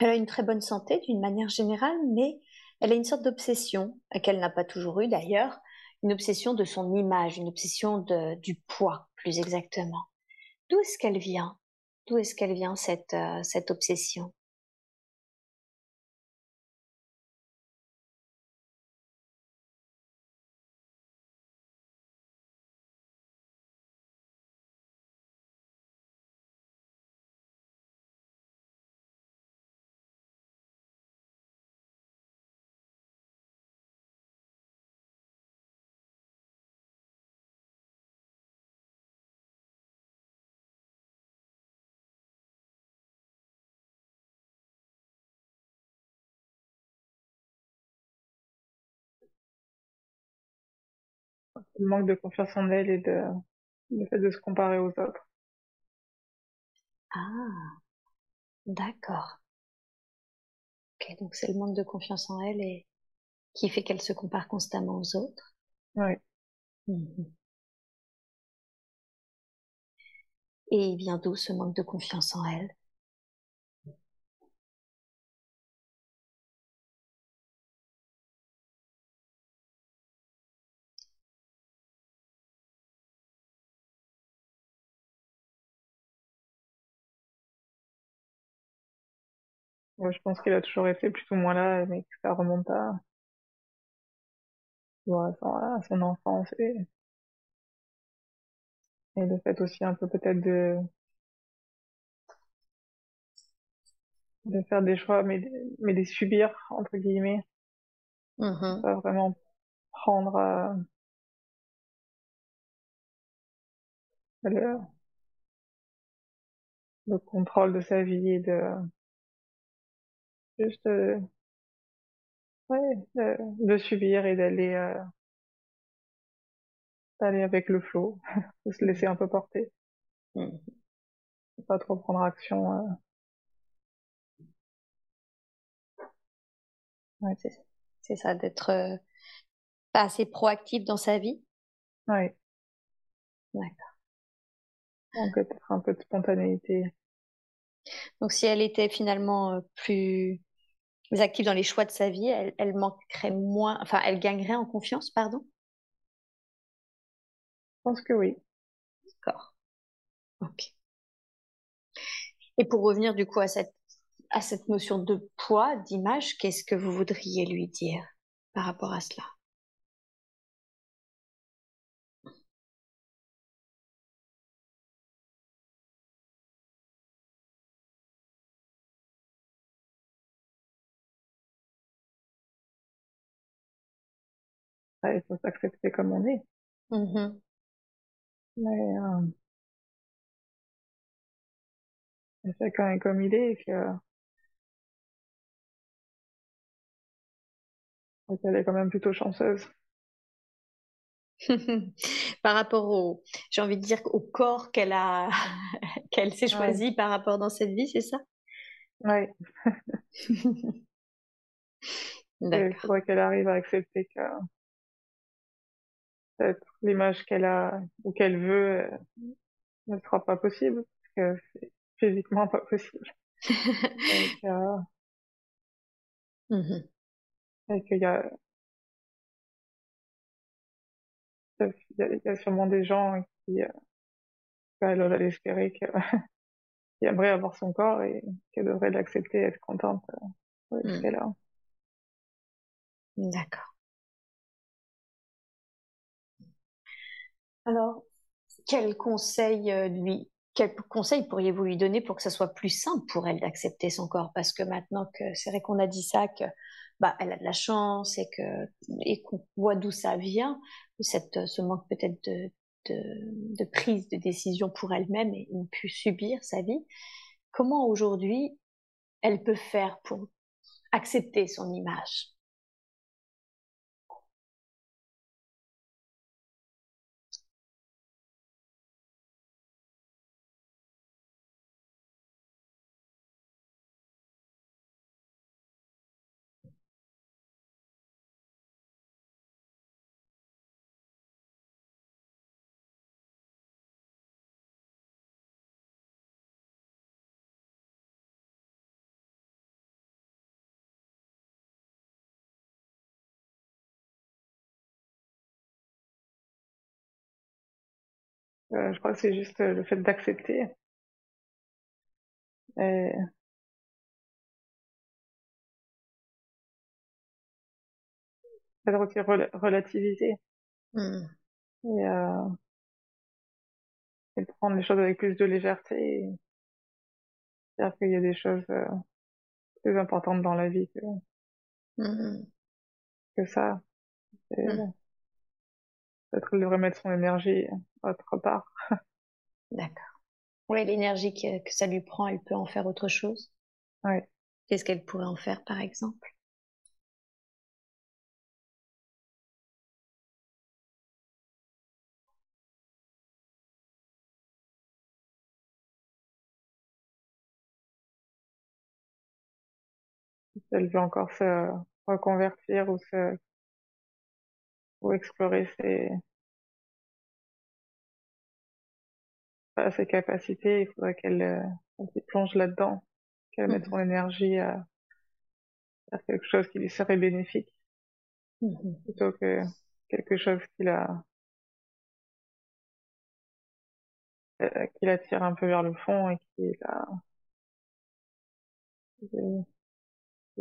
Elle a une très bonne santé d'une manière générale, mais elle a une sorte d'obsession, qu'elle n'a pas toujours eu d'ailleurs, une obsession de son image, une obsession de, du poids, plus exactement. D'où est-ce qu'elle vient? D'où est-ce qu'elle vient cette, euh, cette obsession? Le manque de confiance en elle et de, le fait de se comparer aux autres. Ah, d'accord. Ok, donc c'est le manque de confiance en elle et qui fait qu'elle se compare constamment aux autres. Oui. Mmh et il vient d'où ce manque de confiance en elle? Moi, je pense qu'il a toujours été plus ou moins là, mais que ça remonte à, à son enfance et, et le fait aussi un peu peut-être de de faire des choix, mais, mais les subir, entre guillemets. mmh Pas vraiment prendre euh, le, le contrôle de sa vie et de juste euh, ouais, de, subir et d'aller euh, d'aller avec le flot, de se laisser un peu porter. Mmh. Pas trop prendre action. Euh. Ouais, c'est ça, d'être euh, pas assez proactif dans sa vie. Oui. D'accord. Donc peut-être un peu de spontanéité. Donc si elle était finalement euh, active dans les choix de sa vie, elle, elle manquerait moins, enfin elle gagnerait en confiance, pardon? Je pense que oui. D'accord. Ok. Et pour revenir du coup à cette, à cette notion de poids, d'image, qu'est-ce que vous voudriez lui dire par rapport à cela? Il faut s'accepter comme on est. Mmh Mais euh, chacun est comme il est et que elle est quand même plutôt chanceuse. par rapport au, j'ai envie de dire, au corps qu'elle a, qu'elle s'est choisi par rapport dans cette vie, c'est ça? Oui. Il faudrait qu'elle arrive à accepter que l'image qu'elle a ou qu'elle veut euh, ne sera pas possible parce que c'est physiquement pas possible. Donc, euh, mmh et qu'il y a il y, a, sûrement des gens qui, euh, qui aimeraient avoir son corps et qu'elle devrait l'accepter, être contente euh, là. D'accord. Alors, quel conseil euh, lui, quel conseil pourriez-vous lui donner pour que ça soit plus simple pour elle d'accepter son corps? Parce que maintenant que c'est vrai qu'on a dit ça, que bah, elle a de la chance et que et qu'on voit d'où ça vient, cette, ce manque peut-être de, de, de, prise de décision pour elle-même et une pu subir sa vie. Comment aujourd'hui elle peut faire pour accepter son image? Euh, je crois que c'est juste euh, le fait d'accepter. Et... aussi relativiser. Mmh. Et, euh... et prendre les choses avec plus de légèreté. C'est-à-dire qu'il y a des choses euh, plus importantes dans la vie que, que ça. Peut-être qu'il devrait mettre son énergie autre part. D'accord. Oui, l'énergie que, que, ça lui prend, elle peut en faire autre chose. Oui. Qu'est-ce qu'elle pourrait en faire, par exemple? Elle veut encore se reconvertir ou se explorer ses ses capacités, il faudrait qu'elle euh, plonge là-dedans, qu'elle mette son énergie à faire quelque chose qui lui serait bénéfique, mmh plutôt que quelque chose qui la euh, qui la tire un peu vers le fond et qui la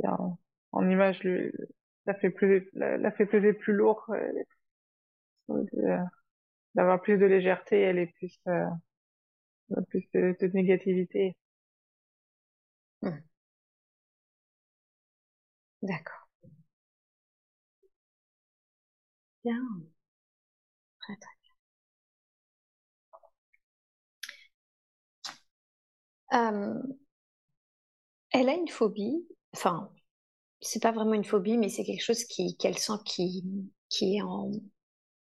en, en image lui, la fait plus la, fait peser plus lourd euh, d'avoir plus de légèreté elle est plus euh, plus de, de négativité. Hmm. d'accord. Bien. Très très bien. Euh, elle a une phobie enfin c'est pas vraiment une phobie, mais c'est quelque chose qui qu'elle sent qui qui est en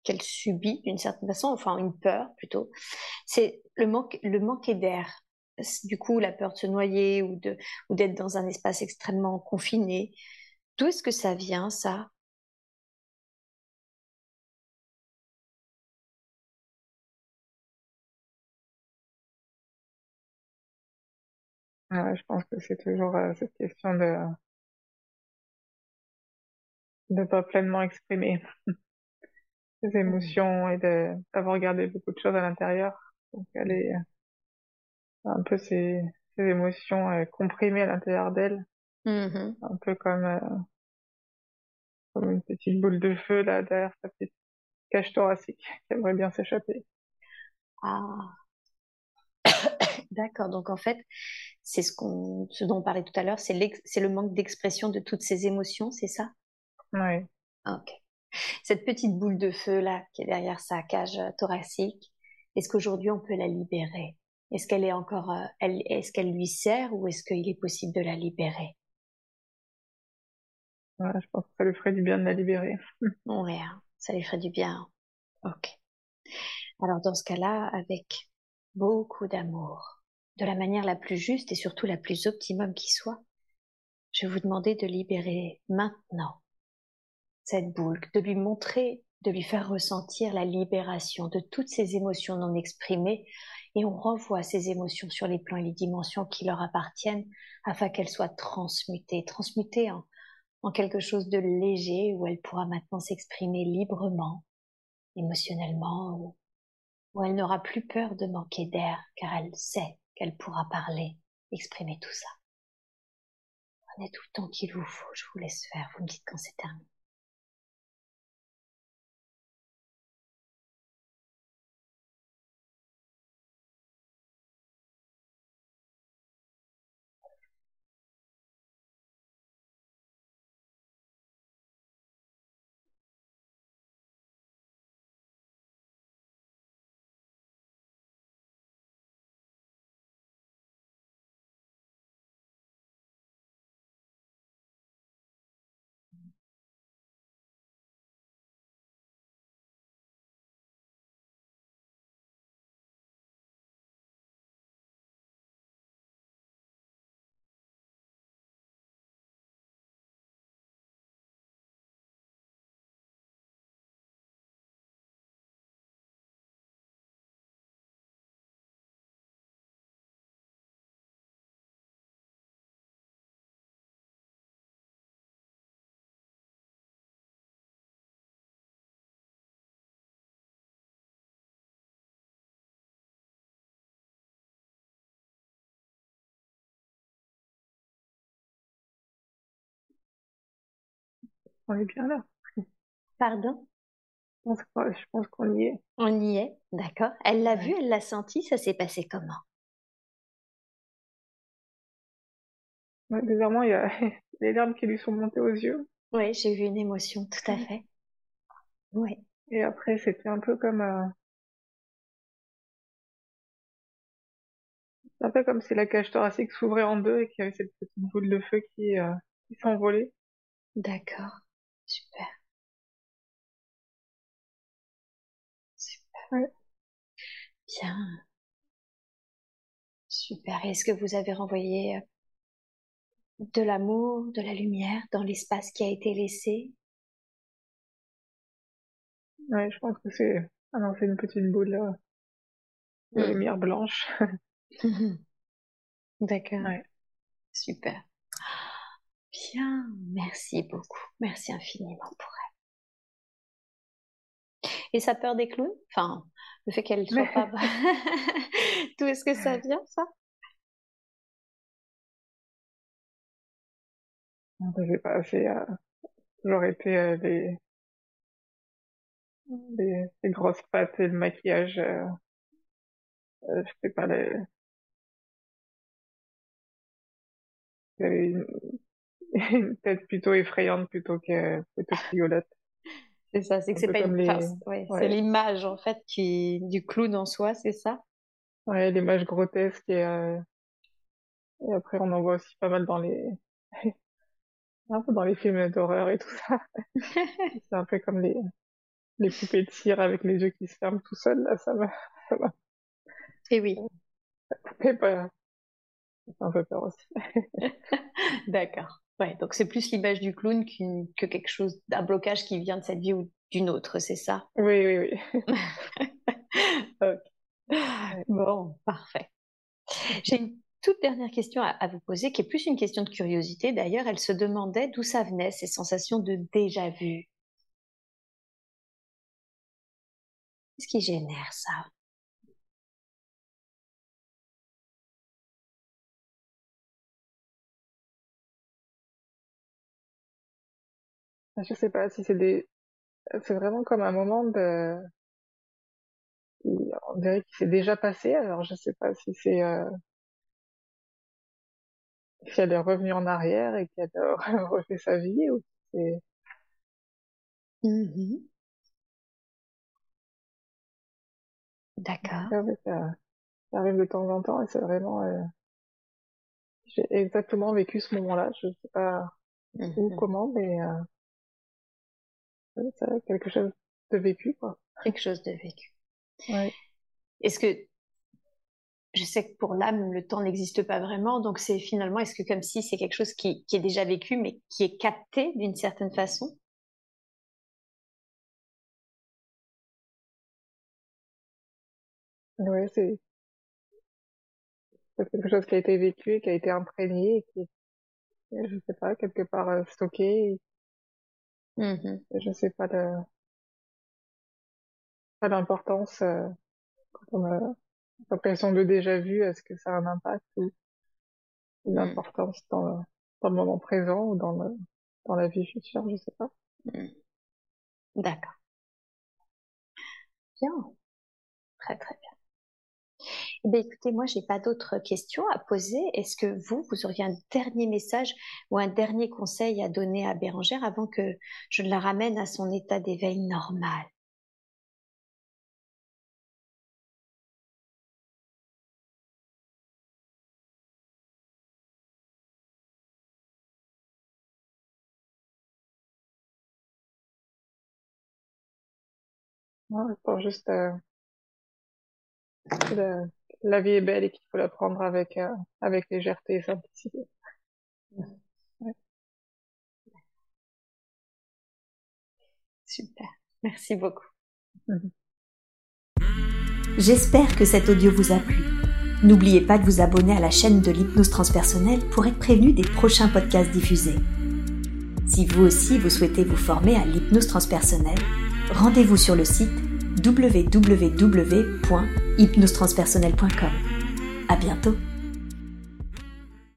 qu'elle subit d'une certaine façon, enfin une peur plutôt. C'est le manque le manque d'air. Du coup, la peur de se noyer ou de ou d'être dans un espace extrêmement confiné. D'où est-ce que ça vient ça? Je pense que c'est toujours euh, cette question de ne pas pleinement exprimer ses mmh. émotions et de d'avoir gardé beaucoup de choses à l'intérieur. Donc elle est un peu ses, ses émotions euh, comprimées à l'intérieur d'elle, mmh un peu comme euh, comme une petite boule de feu là derrière sa petite cage thoracique qui aimerait bien s'échapper. Ah. D'accord. Donc en fait, c'est ce qu'on, ce dont on parlait tout à l'heure, c'est c'est le manque d'expression de toutes ces émotions, c'est ça? Oui. Ok. Cette petite boule de feu là qui est derrière sa cage euh, thoracique, est-ce qu'aujourd'hui on peut la libérer? Est-ce qu'elle est encore, euh, elle, est-ce qu'elle lui sert ou est-ce qu'il est possible de la libérer? Ouais, Je pense que ça lui ferait du bien de la libérer. ouais, hein, ça lui ferait du bien. Ok. Alors dans ce cas-là, avec beaucoup d'amour, de la manière la plus juste et surtout la plus optimum qui soit, je vais vous demander de libérer maintenant cette boule, de lui montrer, de lui faire ressentir la libération de toutes ces émotions non exprimées et on renvoie ces émotions sur les plans et les dimensions qui leur appartiennent afin qu'elles soient transmutées, transmutées en, quelque chose de léger où elle pourra maintenant s'exprimer librement, émotionnellement, où elle n'aura plus peur de manquer d'air car elle sait qu'elle pourra parler, exprimer tout ça. Prenez tout le temps qu'il vous faut, je vous laisse faire, vous me dites quand c'est terminé. On est bien là. Pardon? Je pense qu'on y est. On y est, d'accord. Elle l'a vu, elle l'a senti, ça s'est passé comment? Ouais, Bizarrement, il y a les larmes qui lui sont montées aux yeux. Oui, j'ai vu une émotion, tout à fait. Oui. Et après, c'était un peu comme... Euh... Un peu comme si la cage thoracique s'ouvrait en deux et qu'il y avait cette petite boule de feu qui, euh, qui s'envolait. D'accord. Super. Super. Bien. Super. Est-ce que vous avez renvoyé euh, de l'amour, de la lumière dans l'espace qui a été laissé? Ouais, je pense que c'est ah non, c'est une petite boule euh, de Hmm. lumière blanche. D'accord. Ouais. Super. Bien. Merci beaucoup. Merci infiniment pour elle. Et sa peur des clowns? Enfin, le fait qu'elle soit pas... D'où est-ce que ça vient, ça? Je sais pas, c'est euh, toujours été euh, les, les, les grosses pattes et le maquillage. Euh, euh, je sais pas, les... une, une tête plutôt effrayante plutôt que plutôt rigolote. C'est ça, c'est que c'est pas une les- face. Ouais, ouais. C'est l'image, en fait, qui... du clown en soi, c'est ça? Ouais, l'image grotesque et, euh, et après on en voit aussi pas mal dans les un peu dans les films d'horreur et tout ça. C'est un peu comme les les poupées de cire avec les yeux qui se ferment tout seuls là, ça va ça va Et oui, mais pas ça fait un peu peur aussi. d'accord. Ouais, donc c'est plus l'image du clown qu'une- que quelque chose, d'un blocage qui vient de cette vie ou d'une autre, c'est ça? Oui oui oui. Bon, parfait. J'ai une toute dernière question à, à vous poser, qui est plus une question de curiosité. D'ailleurs, elle se demandait d'où ça venait, ces sensations de déjà vu? Qu'est-ce qui génère ça? Je sais pas si c'est des c'est vraiment comme un moment de on dirait qu'il s'est déjà passé alors je sais pas si c'est euh... si elle est revenue en arrière et qu'elle a refait sa vie ou si c'est Mhm. D'accord. Ah ça, ça arrive de temps en temps et c'est vraiment euh, j'ai exactement vécu ce moment-là je sais pas où Mhm. comment mais euh, c'est quelque chose de vécu quoi Quelque chose de vécu. Oui. Est-ce que je sais que pour l'âme, le temps n'existe pas vraiment, donc c'est finalement, est-ce que comme si c'est quelque chose qui, qui, est déjà vécu, mais qui est capté d'une certaine façon? Oui, c'est quelque chose qui a été vécu, qui a été imprégné, et qui est, je sais pas, quelque part euh, stocké. Mmh je sais pas de pas d'importance euh, quand on a l'impression de déjà vu, est-ce que ça a un impact ou une mmh. importance dans le, dans le moment présent ou dans le, dans la vie future, je sais pas. Mmh. D'accord. Bien. Très très bien. Eh bien, écoutez, moi, j'ai pas d'autres questions à poser. Est-ce que vous, vous auriez un dernier message ou un dernier conseil à donner à Bérangère avant que je la ramène à son état d'éveil normal? Je pense juste euh, la vie est belle et qu'il faut la prendre avec, euh, avec légèreté et simplicité. Super. Merci beaucoup. J'espère que cet audio vous a plu. N'oubliez pas de vous abonner à la chaîne de l'hypnose transpersonnelle pour être prévenu des prochains podcasts diffusés. Si vous aussi vous souhaitez vous former à l'hypnose transpersonnelle, rendez-vous sur le site www.hypnostranspersonnel.com. À bientôt!